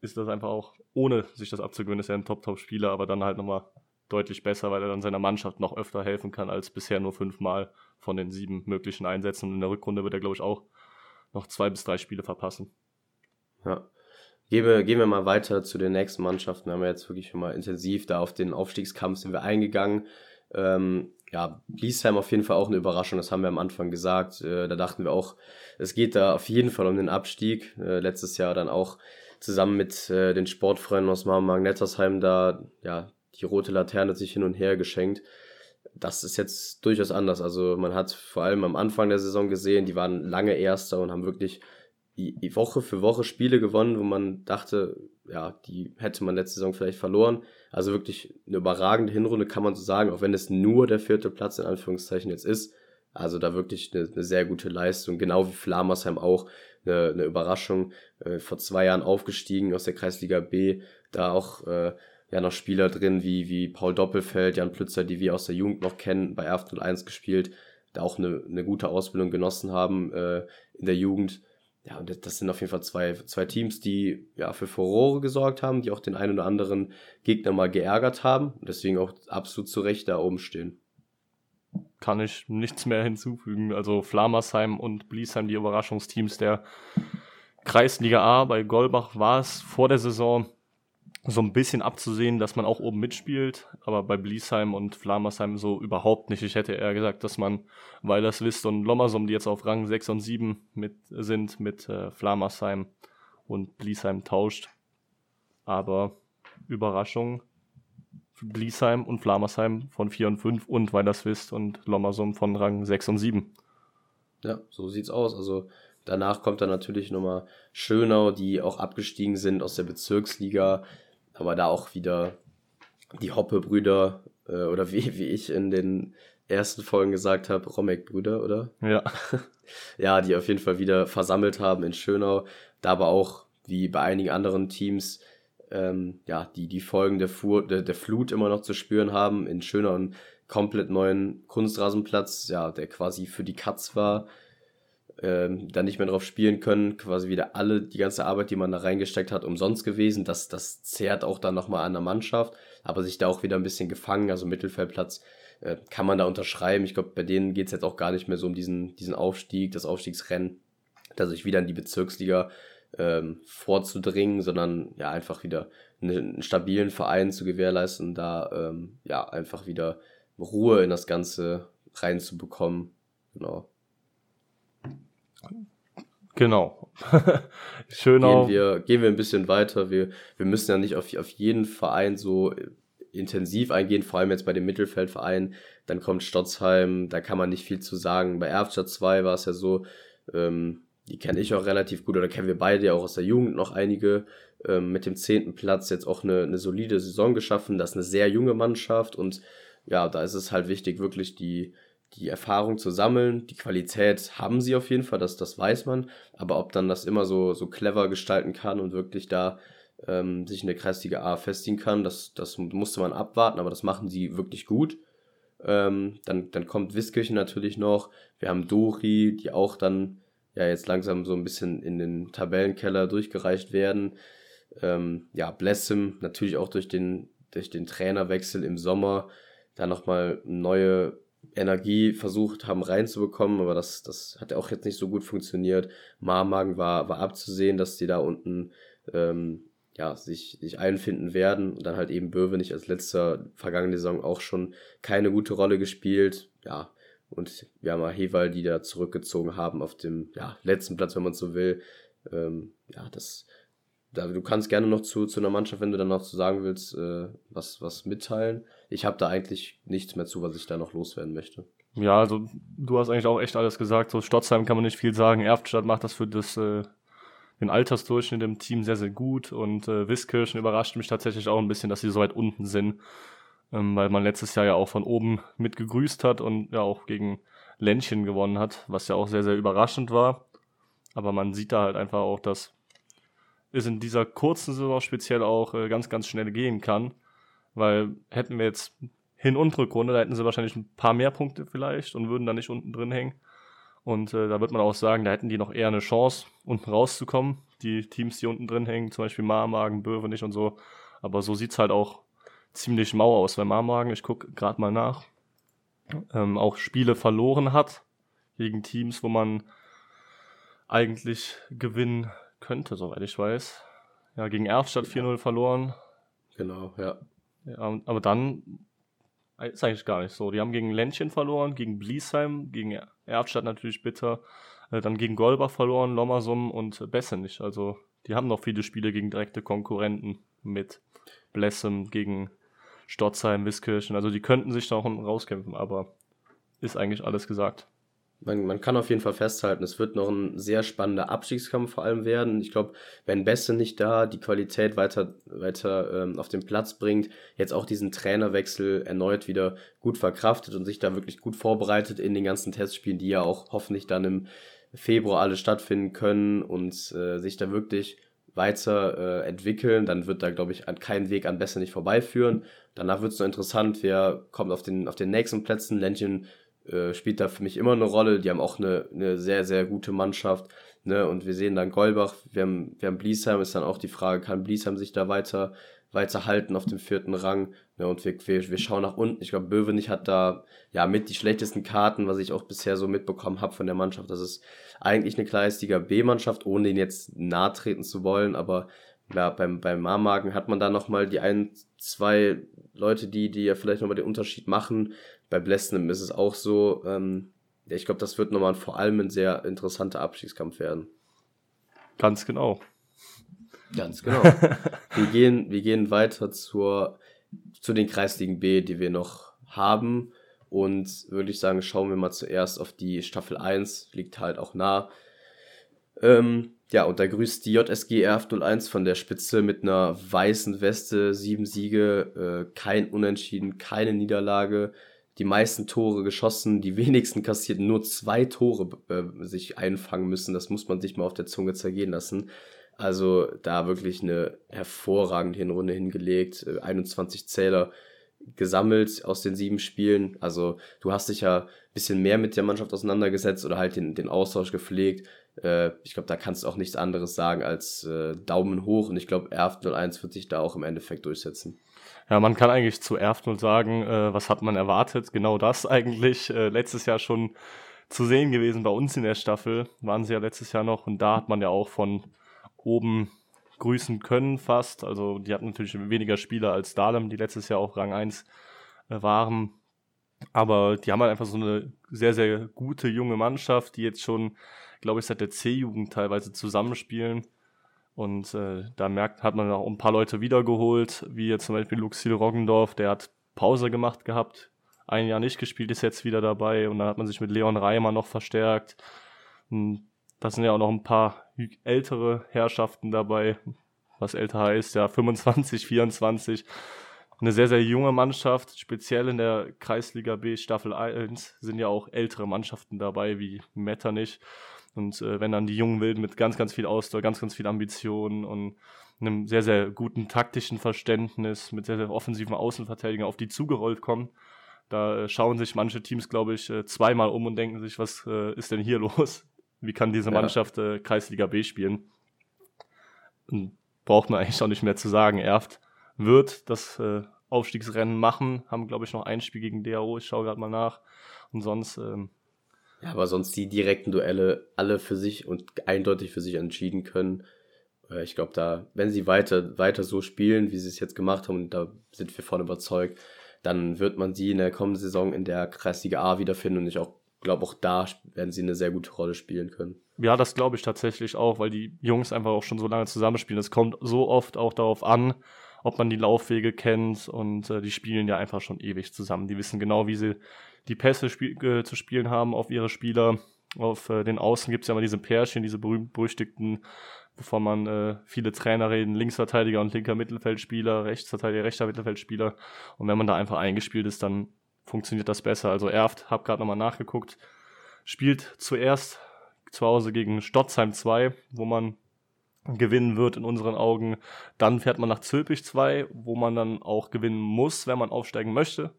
ist das einfach auch, ohne sich das abzugewöhnen, ist er ein Top-Top-Spieler, aber dann halt nochmal deutlich besser, weil er dann seiner Mannschaft noch öfter helfen kann als bisher nur fünfmal von den sieben möglichen Einsätzen. Und in der Rückrunde wird er, glaube ich, auch noch zwei bis drei Spiele verpassen. Ja. Gehen wir, gehen wir mal weiter zu den nächsten Mannschaften. Wir haben jetzt wirklich schon mal intensiv da auf den Aufstiegskampf sind wir eingegangen. Ähm, ja, Bliesheim auf jeden Fall auch eine Überraschung, das haben wir am Anfang gesagt. Äh, da dachten wir auch, es geht da auf jeden Fall um den Abstieg. Äh, letztes Jahr dann auch zusammen mit äh, den Sportfreunden aus Marmagen-Nettersheim da, ja, die rote Laterne sich hin und her geschenkt. Das ist jetzt durchaus anders. Also man hat vor allem am Anfang der Saison gesehen, die waren lange Erster und haben wirklich Woche für Woche Spiele gewonnen, wo man dachte, ja, die hätte man letzte Saison vielleicht verloren. Also wirklich eine überragende Hinrunde, kann man so sagen, auch wenn es nur der vierte Platz in Anführungszeichen jetzt ist. Also da wirklich eine, eine sehr gute Leistung, genau wie Flamersheim auch eine, eine Überraschung. Äh, vor zwei Jahren aufgestiegen aus der Kreisliga B, da auch äh, ja noch Spieler drin wie, wie Paul Doppelfeld, Jan Plützer, die wir aus der Jugend noch kennen, bei Erft 01 gespielt, da auch eine, eine gute Ausbildung genossen haben äh, in der Jugend ja, und das sind auf jeden Fall zwei, zwei Teams, die ja für Furore gesorgt haben, die auch den einen oder anderen Gegner mal geärgert haben und deswegen auch absolut zu Recht da oben stehen. Kann ich nichts mehr hinzufügen. Also Flamersheim und Bliesheim, die Überraschungsteams der Kreisliga A. Bei Golbach war es vor der Saison so ein bisschen abzusehen, dass man auch oben mitspielt, aber bei Bliesheim und Flamersheim so überhaupt nicht. Ich hätte eher gesagt, dass man weil das Wist und Lommersum, die jetzt auf Rang 6 und 7 mit, sind, mit äh, Flamersheim und Bliesheim tauscht. Aber Überraschung, Bliesheim und Flamersheim von 4 und 5 und Weilerswist und Lommersum von Rang 6 und 7. Ja, so sieht's aus. Also danach kommt dann natürlich nochmal Schönau, die auch abgestiegen sind aus der Bezirksliga aber da auch wieder die Hoppe-Brüder äh, oder wie, wie ich in den ersten Folgen gesagt habe, Romek-Brüder, oder? Ja. ja, die auf jeden Fall wieder versammelt haben in Schönau. Da aber auch, wie bei einigen anderen Teams, ähm, ja, die, die Folgen der, Fuhr, der, der Flut immer noch zu spüren haben, in schöner und komplett neuen Kunstrasenplatz, ja, der quasi für die Katz war, ähm, dann nicht mehr drauf spielen können, quasi wieder alle, die ganze Arbeit, die man da reingesteckt hat, umsonst gewesen. Das, das zehrt auch dann nochmal an der Mannschaft, aber sich da auch wieder ein bisschen gefangen, also Mittelfeldplatz äh, kann man da unterschreiben. Ich glaube, bei denen geht es jetzt auch gar nicht mehr so um diesen, diesen Aufstieg, das Aufstiegsrennen, dass sich wieder in die Bezirksliga ähm, vorzudringen, sondern ja, einfach wieder einen stabilen Verein zu gewährleisten, da ähm, ja einfach wieder Ruhe in das Ganze reinzubekommen. Genau. Genau. Schön gehen auch. Wir, gehen wir ein bisschen weiter. Wir, wir müssen ja nicht auf, auf jeden Verein so intensiv eingehen, vor allem jetzt bei dem Mittelfeldverein. Dann kommt Stotzheim, da kann man nicht viel zu sagen. Bei Erfstadt 2 war es ja so, ähm, die kenne ich auch relativ gut, oder kennen wir beide ja auch aus der Jugend noch einige. Ähm, mit dem zehnten Platz jetzt auch eine, eine solide Saison geschaffen. Das ist eine sehr junge Mannschaft und ja, da ist es halt wichtig, wirklich die, die Erfahrung zu sammeln. Die Qualität haben sie auf jeden Fall, das, das weiß man. Aber ob dann das immer so, so clever gestalten kann und wirklich da ähm, sich in der Kreisliga A festigen kann, das, das musste man abwarten, aber das machen sie wirklich gut. Ähm, dann, dann kommt Wiskirchen natürlich noch. Wir haben Dori, die auch dann ja jetzt langsam so ein bisschen in den Tabellenkeller durchgereicht werden. Ähm, ja, Blessem natürlich auch durch den, durch den Trainerwechsel im Sommer da nochmal neue Energie versucht haben reinzubekommen, aber das, das hat auch jetzt nicht so gut funktioniert. Marmagen war, war abzusehen, dass die da unten ähm, ja, sich, sich einfinden werden. Und dann halt eben Böwe nicht als letzter vergangene Saison auch schon keine gute Rolle gespielt. Ja, und wir haben Heval, die da zurückgezogen haben auf dem ja, letzten Platz, wenn man so will. Ähm, ja, das, da, du kannst gerne noch zu, zu einer Mannschaft, wenn du dann noch zu sagen willst, äh, was, was mitteilen. Ich habe da eigentlich nichts mehr zu, was ich da noch loswerden möchte. Ja, also du hast eigentlich auch echt alles gesagt. So Stotzheim kann man nicht viel sagen. Erftstadt macht das für das, äh, den Altersdurchschnitt im Team sehr, sehr gut. Und äh, Wiskirchen überrascht mich tatsächlich auch ein bisschen, dass sie so weit unten sind. Ähm, weil man letztes Jahr ja auch von oben mit gegrüßt hat und ja auch gegen Ländchen gewonnen hat, was ja auch sehr, sehr überraschend war. Aber man sieht da halt einfach auch, dass es in dieser kurzen Saison speziell auch äh, ganz, ganz schnell gehen kann. Weil hätten wir jetzt Hin- und Rückrunde, da hätten sie wahrscheinlich ein paar mehr Punkte vielleicht und würden da nicht unten drin hängen. Und äh, da wird man auch sagen, da hätten die noch eher eine Chance, unten rauszukommen. Die Teams, die unten drin hängen, zum Beispiel Marmagen, Böwe nicht und so. Aber so sieht es halt auch ziemlich mau aus, weil Marmagen, ich gucke gerade mal nach, ähm, auch Spiele verloren hat gegen Teams, wo man eigentlich gewinnen könnte, soweit ich weiß. Ja, gegen Erfstadt 4-0 verloren. Genau, ja. Ja. Aber dann ist eigentlich gar nicht so. Die haben gegen Ländchen verloren, gegen Bliesheim, gegen Erfstadt natürlich bitter, äh, dann gegen Golbach verloren, Lommersum und Bessenich. Also die haben noch viele Spiele gegen direkte Konkurrenten mit Blessem, gegen Stotzheim, Wiskirchen. Also die könnten sich da auch rauskämpfen, aber ist eigentlich alles gesagt man, man kann auf jeden Fall festhalten, es wird noch ein sehr spannender Abstiegskampf vor allem werden. Ich glaube, wenn Beste nicht da die Qualität weiter, weiter ähm, auf den Platz bringt, jetzt auch diesen Trainerwechsel erneut wieder gut verkraftet und sich da wirklich gut vorbereitet in den ganzen Testspielen, die ja auch hoffentlich dann im Februar alle stattfinden können und äh, sich da wirklich weiter äh, entwickeln, dann wird da, glaube ich, kein Weg an Beste nicht vorbeiführen. Danach wird es noch interessant, wer kommt auf den, auf den nächsten Plätzen. Ländchen äh, spielt da für mich immer eine Rolle. Die haben auch eine, eine sehr, sehr gute Mannschaft. Ne? Und wir sehen dann Golbach, wir haben, wir haben Bliesheim, ist dann auch die Frage, kann Bliesheim sich da weiter, weiter halten auf dem vierten Rang? Ne? Und wir, wir, wir schauen nach unten. Ich glaube, Böwenich hat da ja mit die schlechtesten Karten, was ich auch bisher so mitbekommen habe von der Mannschaft. Das ist eigentlich eine Kreisliga B-Mannschaft, ohne ihn jetzt nahe treten zu wollen, aber ja, beim, beim Marmagen hat man da nochmal die ein, zwei Leute, die, die ja vielleicht nochmal den Unterschied machen. Bei Blessenem ist es auch so. Ähm, ich glaube, das wird nochmal vor allem ein sehr interessanter Abstiegskampf werden. Ganz genau. Ganz genau. wir, gehen, wir gehen weiter zur, zu den Kreisligen B, die wir noch haben. Und würde ich sagen, schauen wir mal zuerst auf die Staffel 1. Liegt halt auch nah. Ähm, ja, und da grüßt die JSG RF01 von der Spitze mit einer weißen Weste, sieben Siege, äh, kein Unentschieden, keine Niederlage die meisten Tore geschossen, die wenigsten kassierten, nur zwei Tore äh, sich einfangen müssen. Das muss man sich mal auf der Zunge zergehen lassen. Also da wirklich eine hervorragende Hinrunde hingelegt. 21 äh, Zähler gesammelt aus den sieben Spielen. Also du hast dich ja ein bisschen mehr mit der Mannschaft auseinandergesetzt oder halt den, den Austausch gepflegt. Äh, ich glaube, da kannst du auch nichts anderes sagen als äh, Daumen hoch und ich glaube, Erft 01 wird sich da auch im Endeffekt durchsetzen. Ja, man kann eigentlich zu Erft 0 sagen, äh, was hat man erwartet? Genau das eigentlich. Äh, letztes Jahr schon zu sehen gewesen bei uns in der Staffel, waren sie ja letztes Jahr noch und da hat man ja auch von oben grüßen können fast. Also die hatten natürlich weniger Spieler als Dahlem, die letztes Jahr auch Rang 1 äh, waren. Aber die haben halt einfach so eine sehr, sehr gute junge Mannschaft, die jetzt schon, glaube ich, seit der C-Jugend teilweise zusammenspielen. Und äh, da merkt, hat man auch ein paar Leute wiedergeholt, wie jetzt zum Beispiel Luxil Roggendorf, der hat Pause gemacht gehabt, ein Jahr nicht gespielt, ist jetzt wieder dabei. Und dann hat man sich mit Leon Reimer noch verstärkt. Da sind ja auch noch ein paar ältere Herrschaften dabei, was älter heißt, ja 25, 24. Eine sehr, sehr junge Mannschaft, speziell in der Kreisliga B Staffel 1 sind ja auch ältere Mannschaften dabei, wie Metternich. Und äh, wenn dann die jungen Wilden mit ganz, ganz viel Ausdauer, ganz, ganz viel Ambition und einem sehr, sehr guten taktischen Verständnis, mit sehr, sehr offensiven Außenverteidigern auf die zugerollt kommen, da äh, schauen sich manche Teams, glaube ich, äh, zweimal um und denken sich, was äh, ist denn hier los? Wie kann diese Mannschaft äh, Kreisliga B spielen? Und braucht man eigentlich auch nicht mehr zu sagen. Erft wird das äh, Aufstiegsrennen machen, haben, glaube ich, noch ein Spiel gegen DAO. Ich schaue gerade mal nach. Und sonst. Ähm, ja, aber sonst die direkten Duelle alle für sich und eindeutig für sich entschieden können. Äh, ich glaube, da, wenn sie weiter, weiter so spielen, wie sie es jetzt gemacht haben, und da sind wir von überzeugt, dann wird man sie in der kommenden Saison in der Kreisliga A wiederfinden und ich auch glaube, auch da werden sie eine sehr gute Rolle spielen können. Ja, das glaube ich tatsächlich auch, weil die Jungs einfach auch schon so lange zusammenspielen. Es kommt so oft auch darauf an, ob man die Laufwege kennt und äh, die spielen ja einfach schon ewig zusammen. Die wissen genau, wie sie die Pässe spiel äh, zu spielen haben auf ihre Spieler. Auf äh, den Außen gibt es ja immer diese Pärchen, diese berühmt-berüchtigten, bevor man äh, viele Trainer reden, Linksverteidiger und linker Mittelfeldspieler, Rechtsverteidiger, rechter Mittelfeldspieler. Und wenn man da einfach eingespielt ist, dann funktioniert das besser. Also Erft, hab gerade nochmal nachgeguckt, spielt zuerst zu Hause gegen Stotzheim 2, wo man gewinnen wird in unseren Augen. Dann fährt man nach Zülpich 2, wo man dann auch gewinnen muss, wenn man aufsteigen möchte.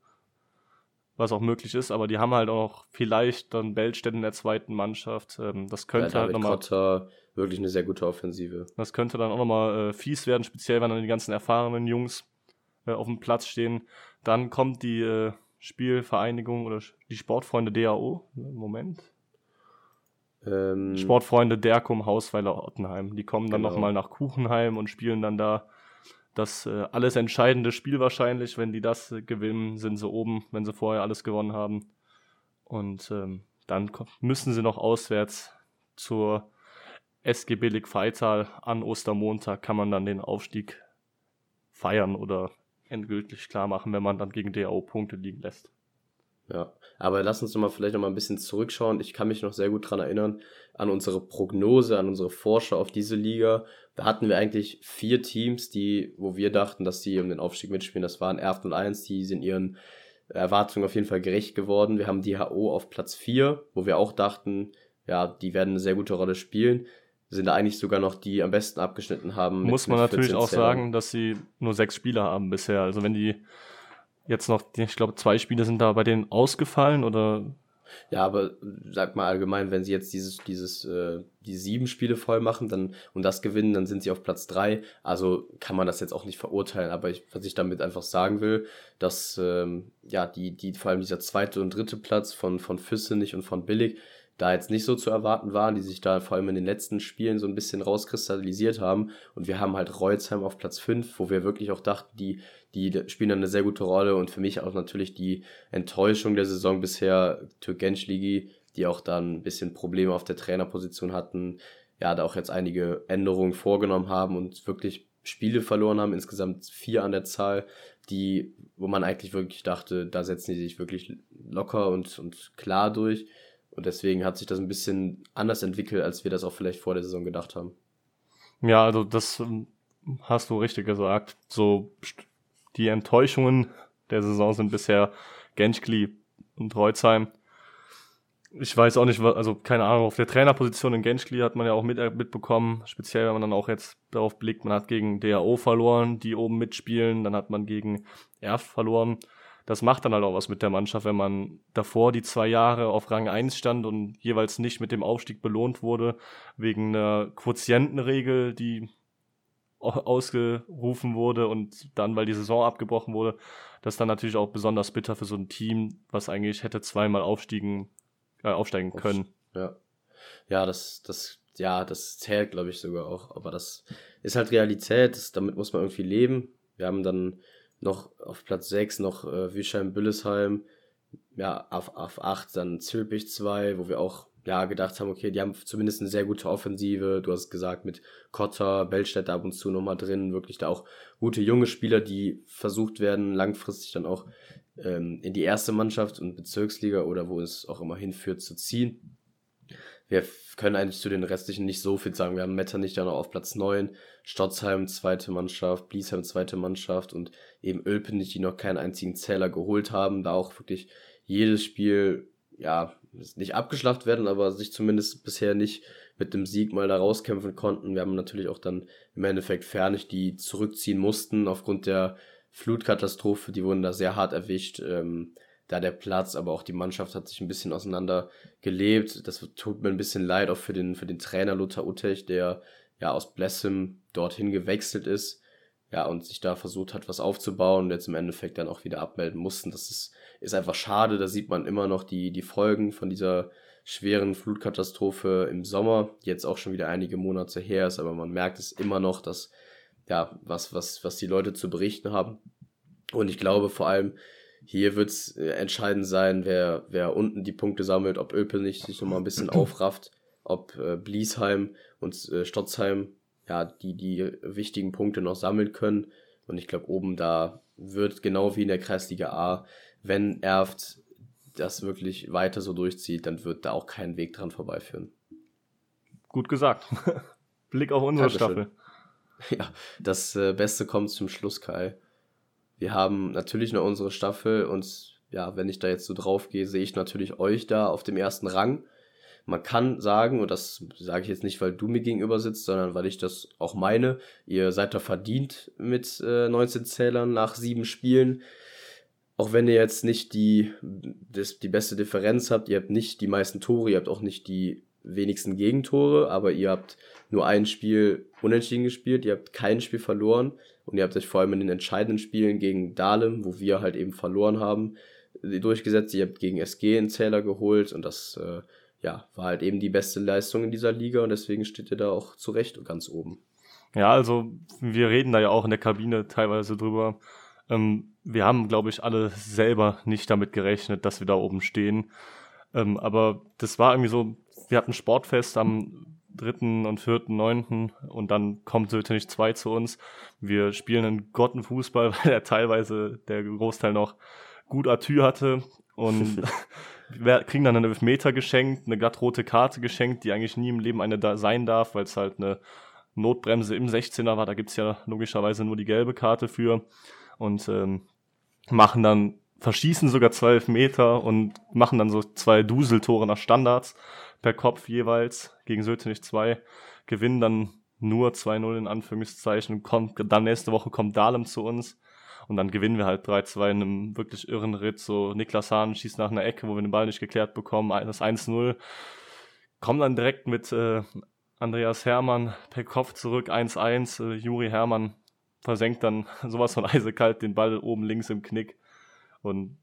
Was auch möglich ist, aber die haben halt auch vielleicht dann Bellstedt in der zweiten Mannschaft. Ähm, das könnte ja, halt nochmal. wirklich eine sehr gute Offensive. Das könnte dann auch nochmal äh, fies werden, speziell wenn dann die ganzen erfahrenen Jungs äh, auf dem Platz stehen. Dann kommt die äh, Spielvereinigung oder die Sportfreunde DAO. Moment. Ähm, Sportfreunde Derkum Hausweiler Ottenheim. Die kommen dann genau. nochmal nach Kuchenheim und spielen dann da das äh, alles entscheidende Spiel wahrscheinlich. Wenn die das äh, gewinnen, sind sie oben, wenn sie vorher alles gewonnen haben. Und ähm, dann müssen sie noch auswärts zur SG Billig Freital an Ostermontag kann man dann den Aufstieg feiern oder endgültig klar machen, wenn man dann gegen DAO Punkte liegen lässt. Ja, aber lass uns doch mal vielleicht noch mal ein bisschen zurückschauen. Ich kann mich noch sehr gut daran erinnern, an unsere Prognose, an unsere Vorschau auf diese Liga. Da hatten wir eigentlich vier Teams, die, wo wir dachten, dass sie um den Aufstieg mitspielen. Das waren Erft und 1, die sind ihren Erwartungen auf jeden Fall gerecht geworden. Wir haben die HO auf Platz 4, wo wir auch dachten, ja, die werden eine sehr gute Rolle spielen sind da eigentlich sogar noch die am besten abgeschnitten haben. Muss man natürlich auch sagen, dass sie nur sechs Spieler haben bisher. Also wenn die jetzt noch, ich glaube, zwei Spiele sind da bei denen ausgefallen oder. Ja, aber sag mal allgemein, wenn sie jetzt dieses, dieses, äh, die sieben Spiele voll machen dann, und das gewinnen, dann sind sie auf Platz drei. Also kann man das jetzt auch nicht verurteilen. Aber ich, was ich damit einfach sagen will, dass ähm, ja die, die, vor allem dieser zweite und dritte Platz von, von Füssenich und von Billig, da jetzt nicht so zu erwarten waren, die sich da vor allem in den letzten Spielen so ein bisschen rauskristallisiert haben. Und wir haben halt Reuzheim auf Platz 5, wo wir wirklich auch dachten, die, die spielen eine sehr gute Rolle. Und für mich auch natürlich die Enttäuschung der Saison bisher, Türkenschligi, die auch dann ein bisschen Probleme auf der Trainerposition hatten, ja, da auch jetzt einige Änderungen vorgenommen haben und wirklich Spiele verloren haben, insgesamt vier an der Zahl, die, wo man eigentlich wirklich dachte, da setzen die sich wirklich locker und, und klar durch. Und deswegen hat sich das ein bisschen anders entwickelt, als wir das auch vielleicht vor der Saison gedacht haben. Ja, also das ähm, hast du richtig gesagt. So die Enttäuschungen der Saison sind bisher Genschkli und Reuzheim. ich weiß auch nicht, also keine Ahnung, auf der Trainerposition in Genschli hat man ja auch mit, äh, mitbekommen, speziell wenn man dann auch jetzt darauf blickt, man hat gegen DAO verloren, die oben mitspielen, dann hat man gegen Erft verloren. Das macht dann halt auch was mit der Mannschaft, wenn man davor die zwei Jahre auf Rang 1 stand und jeweils nicht mit dem Aufstieg belohnt wurde, wegen einer Quotientenregel, die ausgerufen wurde und dann, weil die Saison abgebrochen wurde, das ist dann natürlich auch besonders bitter für so ein Team, was eigentlich hätte zweimal aufstiegen äh, aufsteigen können. Ja. Ja, das, das, ja, das zählt, glaube ich, sogar auch. Aber das ist halt Realität, das, damit muss man irgendwie leben. Wir haben dann noch auf Platz 6 noch äh, Wiesheim-Büllesheim, ja, auf, auf 8 dann Zülpich 2, wo wir auch ja, gedacht haben, okay, die haben zumindest eine sehr gute Offensive. Du hast gesagt, mit Kotter, Bellstädter ab und zu nochmal drin, wirklich da auch gute junge Spieler, die versucht werden, langfristig dann auch ähm, in die erste Mannschaft und Bezirksliga oder wo es auch immer hinführt, zu ziehen. Wir können eigentlich zu den restlichen nicht so viel sagen. Wir haben Metternich dann auch auf Platz 9, Stotzheim zweite Mannschaft, Bliesheim zweite Mannschaft und eben Ölpenich, die noch keinen einzigen Zähler geholt haben, da auch wirklich jedes Spiel, ja, nicht abgeschlacht werden, aber sich zumindest bisher nicht mit dem Sieg mal da rauskämpfen konnten. Wir haben natürlich auch dann im Endeffekt Fernig, die zurückziehen mussten aufgrund der Flutkatastrophe, die wurden da sehr hart erwischt. Ähm, da der Platz, aber auch die Mannschaft hat sich ein bisschen auseinander gelebt. Das tut mir ein bisschen leid, auch für den, für den Trainer Lothar Uttech, der ja aus Blessem dorthin gewechselt ist, ja, und sich da versucht hat, was aufzubauen und jetzt im Endeffekt dann auch wieder abmelden mussten. Das ist, ist einfach schade. Da sieht man immer noch die, die Folgen von dieser schweren Flutkatastrophe im Sommer, jetzt auch schon wieder einige Monate her ist, aber man merkt es immer noch, dass ja, was, was, was die Leute zu berichten haben. Und ich glaube vor allem, hier wird es äh, entscheidend sein, wer, wer unten die Punkte sammelt, ob Öpelnich sich nochmal ein bisschen aufrafft, ob äh, Bliesheim und äh, Stotzheim ja, die, die wichtigen Punkte noch sammeln können. Und ich glaube, oben da wird genau wie in der Kreisliga A, wenn Erft das wirklich weiter so durchzieht, dann wird da auch kein Weg dran vorbeiführen. Gut gesagt. Blick auf unsere Dankeschön. Staffel. Ja, das äh, Beste kommt zum Schluss, Kai. Wir haben natürlich noch unsere Staffel und ja, wenn ich da jetzt so drauf gehe, sehe ich natürlich euch da auf dem ersten Rang. Man kann sagen, und das sage ich jetzt nicht, weil du mir gegenüber sitzt, sondern weil ich das auch meine, ihr seid da verdient mit äh, 19 Zählern nach sieben Spielen. Auch wenn ihr jetzt nicht die, das, die beste Differenz habt, ihr habt nicht die meisten Tore, ihr habt auch nicht die wenigsten Gegentore, aber ihr habt nur ein Spiel unentschieden gespielt, ihr habt kein Spiel verloren und ihr habt euch vor allem in den entscheidenden Spielen gegen Dahlem, wo wir halt eben verloren haben, durchgesetzt. Ihr habt gegen SG einen Zähler geholt und das äh, ja, war halt eben die beste Leistung in dieser Liga und deswegen steht ihr da auch zu Recht ganz oben. Ja, also wir reden da ja auch in der Kabine teilweise drüber. Ähm, wir haben, glaube ich, alle selber nicht damit gerechnet, dass wir da oben stehen. Ähm, aber das war irgendwie so, wir hatten Sportfest am 3. und 4. 9. und dann kommt Sötenich 2 zu uns. Wir spielen einen Gottenfußball, weil er teilweise der Großteil noch gut Atü hatte und wir kriegen dann einen Elfmeter geschenkt, eine glattrote Karte geschenkt, die eigentlich nie im Leben eine da sein darf, weil es halt eine Notbremse im 16er war. Da gibt's ja logischerweise nur die gelbe Karte für und ähm, machen dann verschießen sogar zwölf Meter und machen dann so zwei Duseltore nach Standards per Kopf jeweils gegen Sötenich 2, gewinnen dann nur 2-0 in Anführungszeichen. Kommt, dann nächste Woche kommt Dahlem zu uns und dann gewinnen wir halt 3-2 in einem wirklich irren Ritt. So Niklas Hahn schießt nach einer Ecke, wo wir den Ball nicht geklärt bekommen, das 1-0. Kommen dann direkt mit äh, Andreas Hermann per Kopf zurück, 1-1. Äh, Juri Hermann versenkt dann sowas von eisekalt den Ball oben links im Knick. Und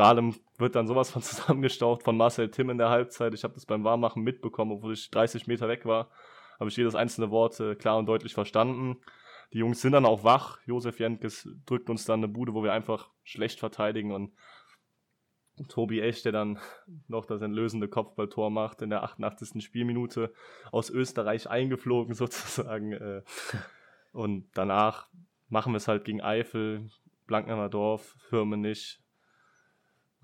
Dahlem wird dann sowas von zusammengestaucht von Marcel Timm in der Halbzeit. Ich habe das beim Warmmachen mitbekommen, obwohl ich 30 Meter weg war. Habe ich jedes einzelne Wort äh, klar und deutlich verstanden. Die Jungs sind dann auch wach. Josef Jentges drückt uns dann eine Bude, wo wir einfach schlecht verteidigen und Tobi Esch, der dann noch das entlösende Kopfballtor macht in der 88. Spielminute aus Österreich eingeflogen sozusagen. Äh. Und danach machen wir es halt gegen Eifel, Blankner Dorf, Firmenich,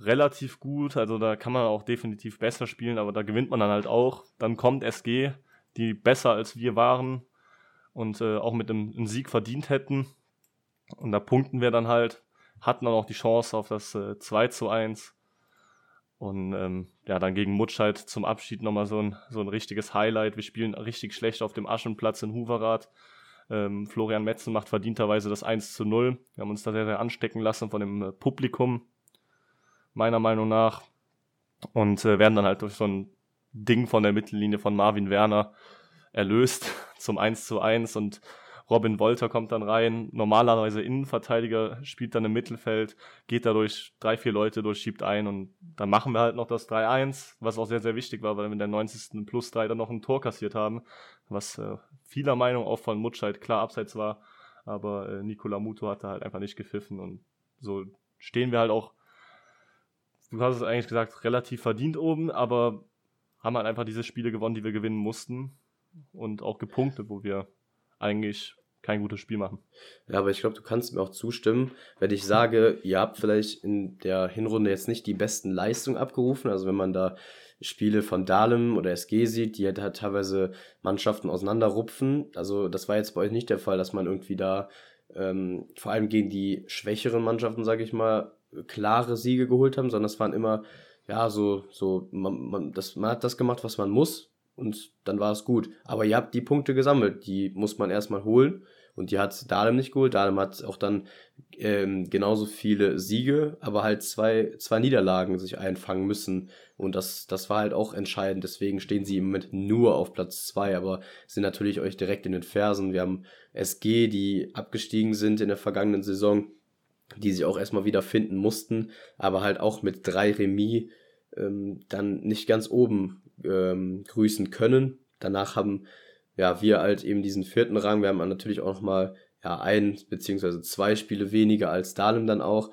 relativ gut. Also da kann man auch definitiv besser spielen, aber da gewinnt man dann halt auch. Dann kommt SG, die besser als wir waren und äh, auch mit einem, einem, Sieg verdient hätten. Und da punkten wir dann halt, hatten dann auch die Chance auf das äh, 2 zu 1. Und ähm, ja, dann gegen Mutscheid zum Abschied nochmal so ein, so ein richtiges Highlight. Wir spielen richtig schlecht auf dem Aschenplatz in Huverath. Ähm, Florian Metzen macht verdienterweise das 1 zu 0. Wir haben uns da sehr, sehr anstecken lassen von dem äh, Publikum, meiner Meinung nach. Und äh, werden dann halt durch so ein Ding von der Mittellinie von Marvin Werner erlöst zum 1 zu 1 und Robin Wolter kommt dann rein. Normalerweise Innenverteidiger spielt dann im Mittelfeld, geht da durch drei, vier Leute durch, schiebt ein und dann machen wir halt noch das 3-1, was auch sehr, sehr wichtig war, weil wir in der 90. plus 3 dann noch ein Tor kassiert haben, was äh, vieler Meinung auch von Mutscheid klar abseits war. Aber äh, Nicola Muto hat da halt einfach nicht gepfiffen und so stehen wir halt auch, du hast es eigentlich gesagt, relativ verdient oben, aber haben halt einfach diese Spiele gewonnen, die wir gewinnen mussten und auch gepunktet, wo wir eigentlich kein gutes Spiel machen. Ja, aber ich glaube, du kannst mir auch zustimmen, wenn ich sage, ihr habt vielleicht in der Hinrunde jetzt nicht die besten Leistungen abgerufen. Also wenn man da Spiele von Dahlem oder SG sieht, die halt teilweise Mannschaften auseinanderrupfen. Also das war jetzt bei euch nicht der Fall, dass man irgendwie da ähm, vor allem gegen die schwächeren Mannschaften, sage ich mal, klare Siege geholt haben, sondern es waren immer, ja, so, so, man, man, das, man hat das gemacht, was man muss und dann war es gut. Aber ihr habt die Punkte gesammelt, die muss man erstmal holen. Und die hat Dahlem nicht geholt. Dahlem hat auch dann ähm, genauso viele Siege, aber halt zwei, zwei Niederlagen sich einfangen müssen. Und das, das war halt auch entscheidend. Deswegen stehen sie im Moment nur auf Platz zwei, aber sind natürlich euch direkt in den Fersen. Wir haben SG, die abgestiegen sind in der vergangenen Saison, die sich auch erstmal wieder finden mussten, aber halt auch mit drei Remis ähm, dann nicht ganz oben ähm, grüßen können. Danach haben ja wir halt eben diesen vierten Rang. Wir haben natürlich auch nochmal ja, ein beziehungsweise zwei Spiele weniger als Dahlem dann auch.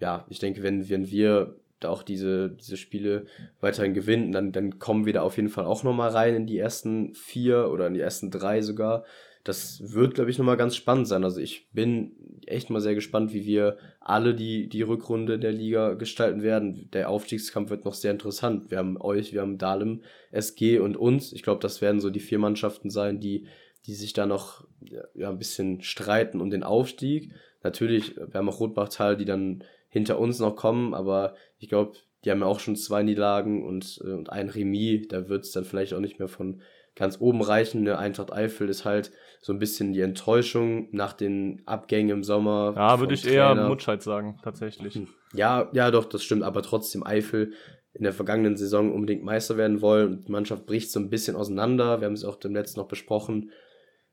Ja, ich denke, wenn, wenn wir da auch diese, diese Spiele weiterhin gewinnen, dann, dann kommen wir da auf jeden Fall auch nochmal rein in die ersten vier oder in die ersten drei sogar das wird, glaube ich, nochmal ganz spannend sein. Also ich bin echt mal sehr gespannt, wie wir alle die, die Rückrunde der Liga gestalten werden. Der Aufstiegskampf wird noch sehr interessant. Wir haben euch, wir haben Dahlem, SG und uns. Ich glaube, das werden so die vier Mannschaften sein, die, die sich da noch ja, ein bisschen streiten um den Aufstieg. Natürlich, wir haben auch Rotbachtal, die dann hinter uns noch kommen, aber ich glaube, die haben ja auch schon zwei Niederlagen und, äh, und ein Remis. Da wird es dann vielleicht auch nicht mehr von ganz oben reichen. Eine Eintracht Eifel ist halt so ein bisschen die Enttäuschung nach den Abgängen im Sommer. Ja, würde ich Trainer. eher Mutscheid sagen, tatsächlich. Hm. Ja, ja, doch, das stimmt, aber trotzdem Eifel in der vergangenen Saison unbedingt Meister werden wollen. Die Mannschaft bricht so ein bisschen auseinander. Wir haben es auch dem letzten noch besprochen.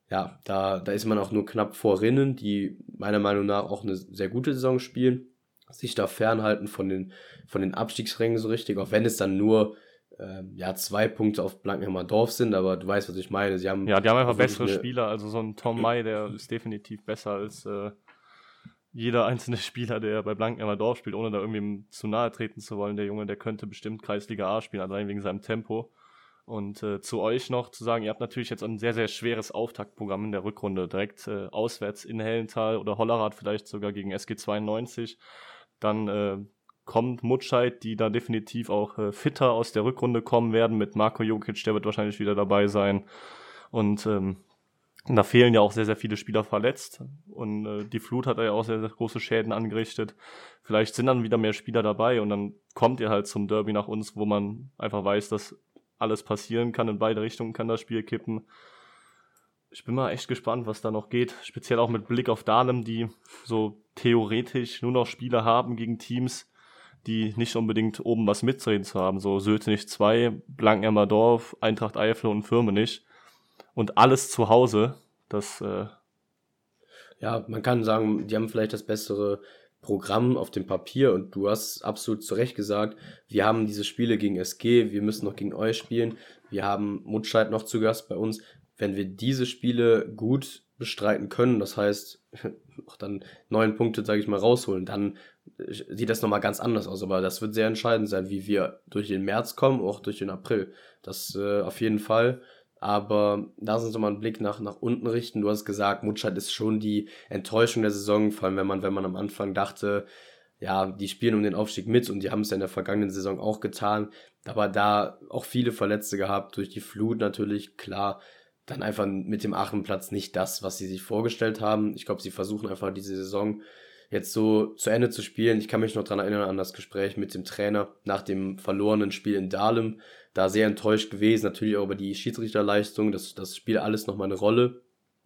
Ja, da, da ist man auch nur knapp vor Rinnen, die meiner Meinung nach auch eine sehr gute Saison spielen. Sich da fernhalten von den, von den Abstiegsrängen so richtig, auch wenn es dann nur ja, zwei Punkte auf Blankenheimer Dorf sind, aber du weißt, was ich meine. Sie haben ja, die haben einfach bessere. Spieler. Also so ein Tom May, der ist definitiv besser als äh, jeder einzelne Spieler, der bei Blankenheimer Dorf spielt, ohne da irgendwie zu nahe treten zu wollen. Der Junge, der könnte bestimmt Kreisliga A spielen, allein wegen seinem Tempo. Und äh, zu euch noch zu sagen, ihr habt natürlich jetzt ein sehr, sehr schweres Auftaktprogramm in der Rückrunde. Direkt äh, auswärts in Hellenthal oder Hollerath vielleicht sogar gegen SG 92. Dann äh, kommt Mutscheid, die da definitiv auch äh, fitter aus der Rückrunde kommen werden mit Marco Jokic, der wird wahrscheinlich wieder dabei sein. Und ähm, da fehlen ja auch sehr, sehr viele Spieler verletzt. Und äh, die Flut hat ja auch sehr, sehr große Schäden angerichtet. Vielleicht sind dann wieder mehr Spieler dabei und dann kommt ihr halt zum Derby nach uns, wo man einfach weiß, dass alles passieren kann. In beide Richtungen kann das Spiel kippen. Ich bin mal echt gespannt, was da noch geht. Speziell auch mit Blick auf Dahlem, die so theoretisch nur noch Spieler haben gegen Teams, die nicht unbedingt oben was mitzureden zu haben. So Sötenich 2, Blankenheimer Dorf, Eintracht Eifel und Firmenich. Und alles zu Hause. Das. Äh ja, man kann sagen, die haben vielleicht das bessere Programm auf dem Papier und du hast absolut zu Recht gesagt, wir haben diese Spiele gegen SG, wir müssen noch gegen euch spielen, wir haben Mutscheid noch zu Gast bei uns. Wenn wir diese Spiele gut bestreiten können, das heißt, auch dann neun Punkte, sage ich mal, rausholen, dann sieht das nochmal ganz anders aus. Aber das wird sehr entscheidend sein, wie wir durch den März kommen, auch durch den April. Das äh, auf jeden Fall. Aber lass uns nochmal einen Blick nach, nach unten richten. Du hast gesagt, Mutscheid ist schon die Enttäuschung der Saison, vor allem wenn man, wenn man am Anfang dachte, ja, die spielen um den Aufstieg mit und die haben es ja in der vergangenen Saison auch getan. Aber da auch viele Verletzte gehabt, durch die Flut natürlich, klar, dann einfach mit dem achten Platz nicht das, was sie sich vorgestellt haben. Ich glaube, sie versuchen einfach diese Saison jetzt so zu Ende zu spielen. Ich kann mich noch dran erinnern an das Gespräch mit dem Trainer nach dem verlorenen Spiel in Dahlem. Da sehr enttäuscht gewesen, natürlich auch über die Schiedsrichterleistung. Das, das spielt alles nochmal eine Rolle.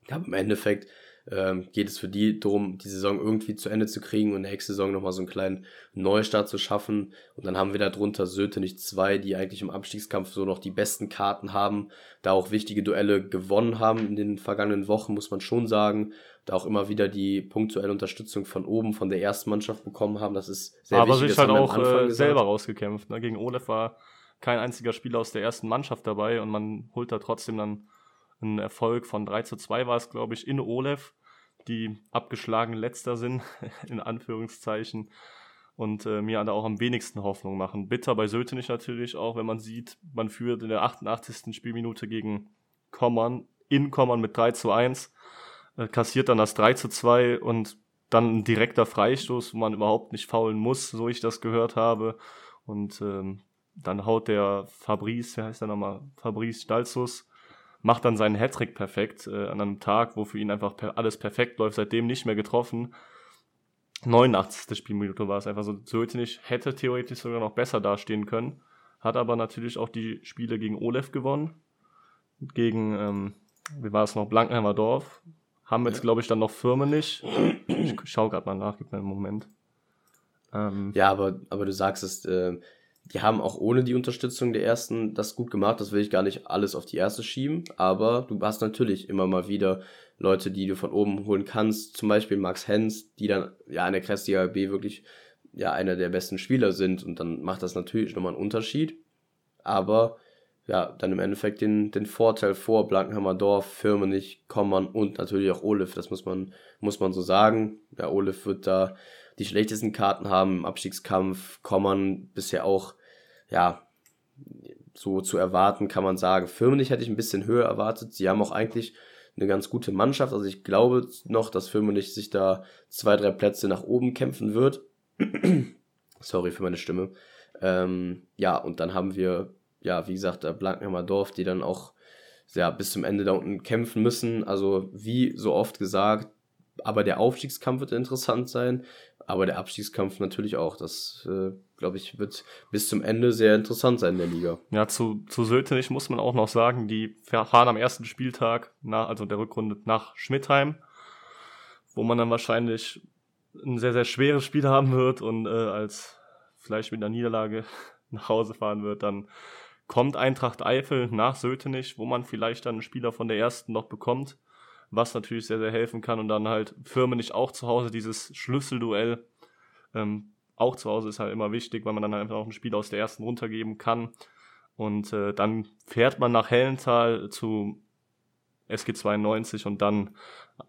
Aber im Endeffekt ähm, geht es für die darum, die Saison irgendwie zu Ende zu kriegen und nächste Saison nochmal so einen kleinen Neustart zu schaffen. Und dann haben wir da drunter Söte nicht zwei, die eigentlich im Abstiegskampf so noch die besten Karten haben, da auch wichtige Duelle gewonnen haben in den vergangenen Wochen, muss man schon sagen. Da auch immer wieder die punktuelle Unterstützung von oben, von der ersten Mannschaft bekommen haben. Das ist sehr Aber wichtig. Aber sich halt auch äh, selber rausgekämpft. Ne? Gegen Olef war kein einziger Spieler aus der ersten Mannschaft dabei und man holt da trotzdem dann einen Erfolg von 3 zu 2 war es, glaube ich, in Olef die abgeschlagen letzter sind, in Anführungszeichen. Und äh, mir da auch am wenigsten Hoffnung machen. Bitter bei Sötenich natürlich auch, wenn man sieht, man führt in der 88. Spielminute gegen Kommern, in Kommern mit 3 zu 1, äh, kassiert dann das 3 zu 2 und dann ein direkter Freistoß, wo man überhaupt nicht faulen muss, so ich das gehört habe. Und ähm, dann haut der Fabrice, wie heißt der nochmal? Fabrice Stalzus, macht dann seinen Hattrick perfekt äh, an einem Tag, wo für ihn einfach per alles perfekt läuft, seitdem nicht mehr getroffen. 89. Spielminute war es einfach so. Sötenich hätte theoretisch sogar noch besser dastehen können, hat aber natürlich auch die Spiele gegen Olef gewonnen. Gegen, ähm, wie war es noch, Blankenheimer Dorf. Haben jetzt, ja. glaube ich, dann noch Firmenich. Ich schau gerade mal nach, gib mir einen Moment. Ähm, ja, aber, aber du sagst es, äh, die haben auch ohne die Unterstützung der ersten das gut gemacht. Das will ich gar nicht alles auf die erste schieben. Aber du hast natürlich immer mal wieder Leute, die du von oben holen kannst. Zum Beispiel Max Hens, die dann ja in der Kreisliga B wirklich ja einer der besten Spieler sind. Und dann macht das natürlich nochmal einen Unterschied. Aber ja, dann im Endeffekt den, den Vorteil vor Blankenhammer Dorf, Firmenich, Kommern und natürlich auch Olif. Das muss man, muss man so sagen. Ja, Olif wird da die schlechtesten Karten haben im Abstiegskampf, Kommern bisher auch ja, so zu erwarten, kann man sagen. Firmenich hätte ich ein bisschen höher erwartet. Sie haben auch eigentlich eine ganz gute Mannschaft. Also ich glaube noch, dass Firmenich sich da zwei, drei Plätze nach oben kämpfen wird. Sorry für meine Stimme. Ähm, ja, und dann haben wir, ja, wie gesagt, der Blankenheimer Dorf, die dann auch ja, bis zum Ende da unten kämpfen müssen. Also wie so oft gesagt, aber der Aufstiegskampf wird interessant sein, aber der Abstiegskampf natürlich auch. Das, äh, glaube ich, wird bis zum Ende sehr interessant sein in der Liga. Ja, zu, zu Sötenich muss man auch noch sagen, die fahren am ersten Spieltag, nach, also der Rückrunde nach Schmidtheim, wo man dann wahrscheinlich ein sehr, sehr schweres Spiel haben wird und äh, als vielleicht mit einer Niederlage nach Hause fahren wird, dann kommt Eintracht Eifel nach Sötenich, wo man vielleicht dann einen Spieler von der ersten noch bekommt was natürlich sehr, sehr helfen kann. Und dann halt Firmen auch zu Hause, dieses Schlüsselduell. Ähm, auch zu Hause ist halt immer wichtig, weil man dann einfach auch ein Spiel aus der ersten runtergeben kann. Und äh, dann fährt man nach Hellenthal zu SG92 und dann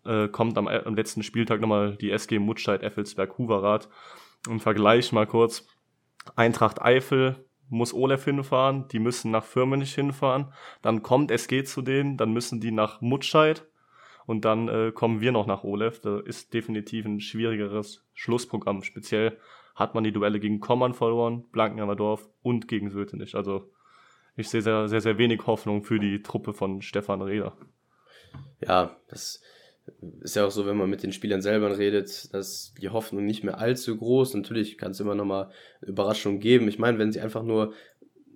äh, kommt am, am letzten Spieltag nochmal die SG Mutscheid Effelsberg Huverath. Im Vergleich mal kurz. Eintracht Eifel muss Olef hinfahren, die müssen nach Firmenich hinfahren, dann kommt SG zu denen, dann müssen die nach Mutscheid, und dann äh, kommen wir noch nach Olef. Da ist definitiv ein schwierigeres Schlussprogramm. Speziell hat man die Duelle gegen Kommern verloren, Blankenheimer Dorf und gegen Sötenich. Also ich sehe sehr, sehr, sehr wenig Hoffnung für die Truppe von Stefan Reder. Ja, das ist ja auch so, wenn man mit den Spielern selber redet, dass die Hoffnung nicht mehr allzu groß. Natürlich kann es immer noch mal Überraschungen geben. Ich meine, wenn sie einfach nur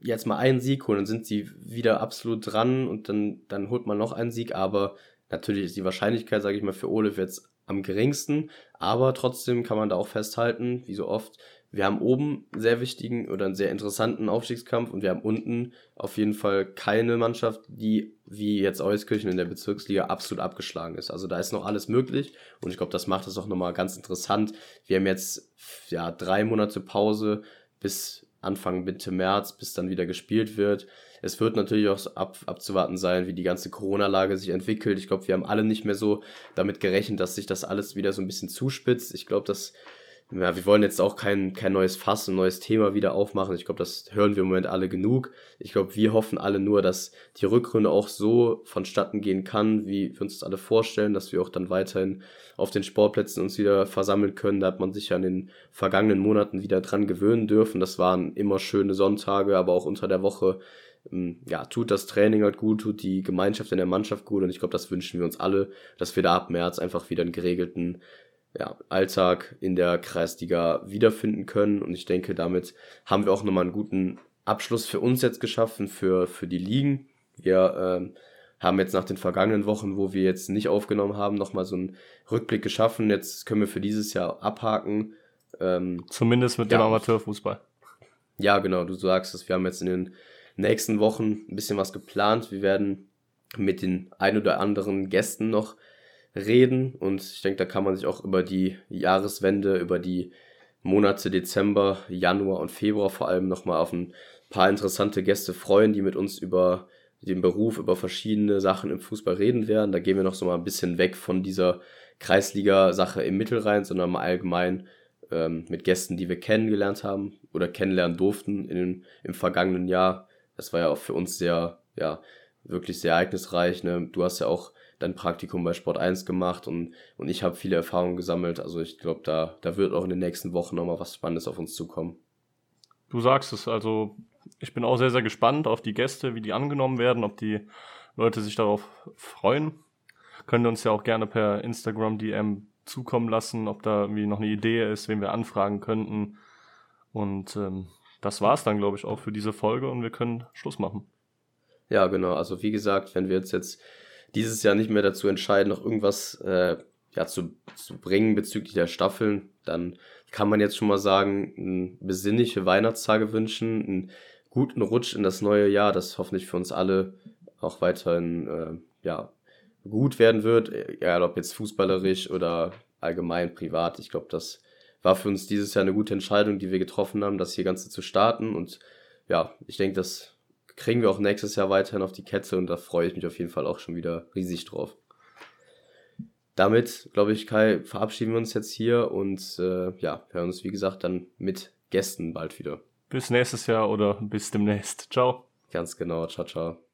jetzt mal einen Sieg holen, dann sind sie wieder absolut dran und dann, dann holt man noch einen Sieg, aber Natürlich ist die Wahrscheinlichkeit, sage ich mal, für Olef jetzt am geringsten, aber trotzdem kann man da auch festhalten, wie so oft, wir haben oben einen sehr wichtigen oder einen sehr interessanten Aufstiegskampf und wir haben unten auf jeden Fall keine Mannschaft, die wie jetzt Euskirchen in der Bezirksliga absolut abgeschlagen ist. Also da ist noch alles möglich und ich glaube, das macht es auch nochmal ganz interessant. Wir haben jetzt ja drei Monate Pause bis Anfang Mitte März, bis dann wieder gespielt wird. Es wird natürlich auch ab, abzuwarten sein, wie die ganze Corona-Lage sich entwickelt. Ich glaube, wir haben alle nicht mehr so damit gerechnet, dass sich das alles wieder so ein bisschen zuspitzt. Ich glaube, dass ja, wir wollen jetzt auch kein, kein neues Fass, ein neues Thema wieder aufmachen. Ich glaube, das hören wir im Moment alle genug. Ich glaube, wir hoffen alle nur, dass die Rückrunde auch so vonstatten gehen kann, wie wir uns das alle vorstellen, dass wir auch dann weiterhin auf den Sportplätzen uns wieder versammeln können. Da hat man sich ja in den vergangenen Monaten wieder dran gewöhnen dürfen. Das waren immer schöne Sonntage, aber auch unter der Woche ja, tut das Training halt gut, tut die Gemeinschaft in der Mannschaft gut und ich glaube, das wünschen wir uns alle, dass wir da ab März einfach wieder einen geregelten ja, Alltag in der Kreisliga wiederfinden können. Und ich denke, damit haben wir auch nochmal einen guten Abschluss für uns jetzt geschaffen, für, für die Ligen. Wir ähm, haben jetzt nach den vergangenen Wochen, wo wir jetzt nicht aufgenommen haben, nochmal so einen Rückblick geschaffen. Jetzt können wir für dieses Jahr abhaken. Ähm, Zumindest mit ja, dem Amateurfußball. Ja, genau, du sagst es. Wir haben jetzt in den nächsten Wochen ein bisschen was geplant. Wir werden mit den ein oder anderen Gästen noch reden und ich denke, da kann man sich auch über die Jahreswende, über die Monate Dezember, Januar und Februar vor allem nochmal auf ein paar interessante Gäste freuen, die mit uns über den Beruf, über verschiedene Sachen im Fußball reden werden. Da gehen wir noch so mal ein bisschen weg von dieser Kreisliga-Sache im Mittelrhein, sondern mal allgemein ähm, mit Gästen, die wir kennengelernt haben oder kennenlernen durften in, im vergangenen Jahr. Das war ja auch für uns sehr, ja, wirklich sehr ereignisreich. Ne? Du hast ja auch dein Praktikum bei Sport 1 gemacht und, und ich habe viele Erfahrungen gesammelt. Also ich glaube, da, da wird auch in den nächsten Wochen nochmal was Spannendes auf uns zukommen. Du sagst es, also ich bin auch sehr, sehr gespannt auf die Gäste, wie die angenommen werden, ob die Leute sich darauf freuen. Könnt ihr uns ja auch gerne per Instagram DM zukommen lassen, ob da irgendwie noch eine Idee ist, wen wir anfragen könnten. Und ähm, das war's dann, glaube ich, auch für diese Folge und wir können Schluss machen. Ja, genau. Also wie gesagt, wenn wir jetzt, jetzt dieses Jahr nicht mehr dazu entscheiden, noch irgendwas äh, ja, zu, zu bringen bezüglich der Staffeln, dann kann man jetzt schon mal sagen, besinnliche Weihnachtstage wünschen, einen guten Rutsch in das neue Jahr, das hoffentlich für uns alle auch weiterhin äh, ja, gut werden wird, egal ob jetzt fußballerisch oder allgemein privat. Ich glaube, das war für uns dieses Jahr eine gute Entscheidung, die wir getroffen haben, das hier Ganze zu starten. Und ja, ich denke, das kriegen wir auch nächstes Jahr weiterhin auf die Kette und da freue ich mich auf jeden Fall auch schon wieder riesig drauf. Damit, glaube ich, Kai, verabschieden wir uns jetzt hier und äh, ja, hören uns, wie gesagt, dann mit Gästen bald wieder. Bis nächstes Jahr oder bis demnächst. Ciao. Ganz genau. Ciao, ciao.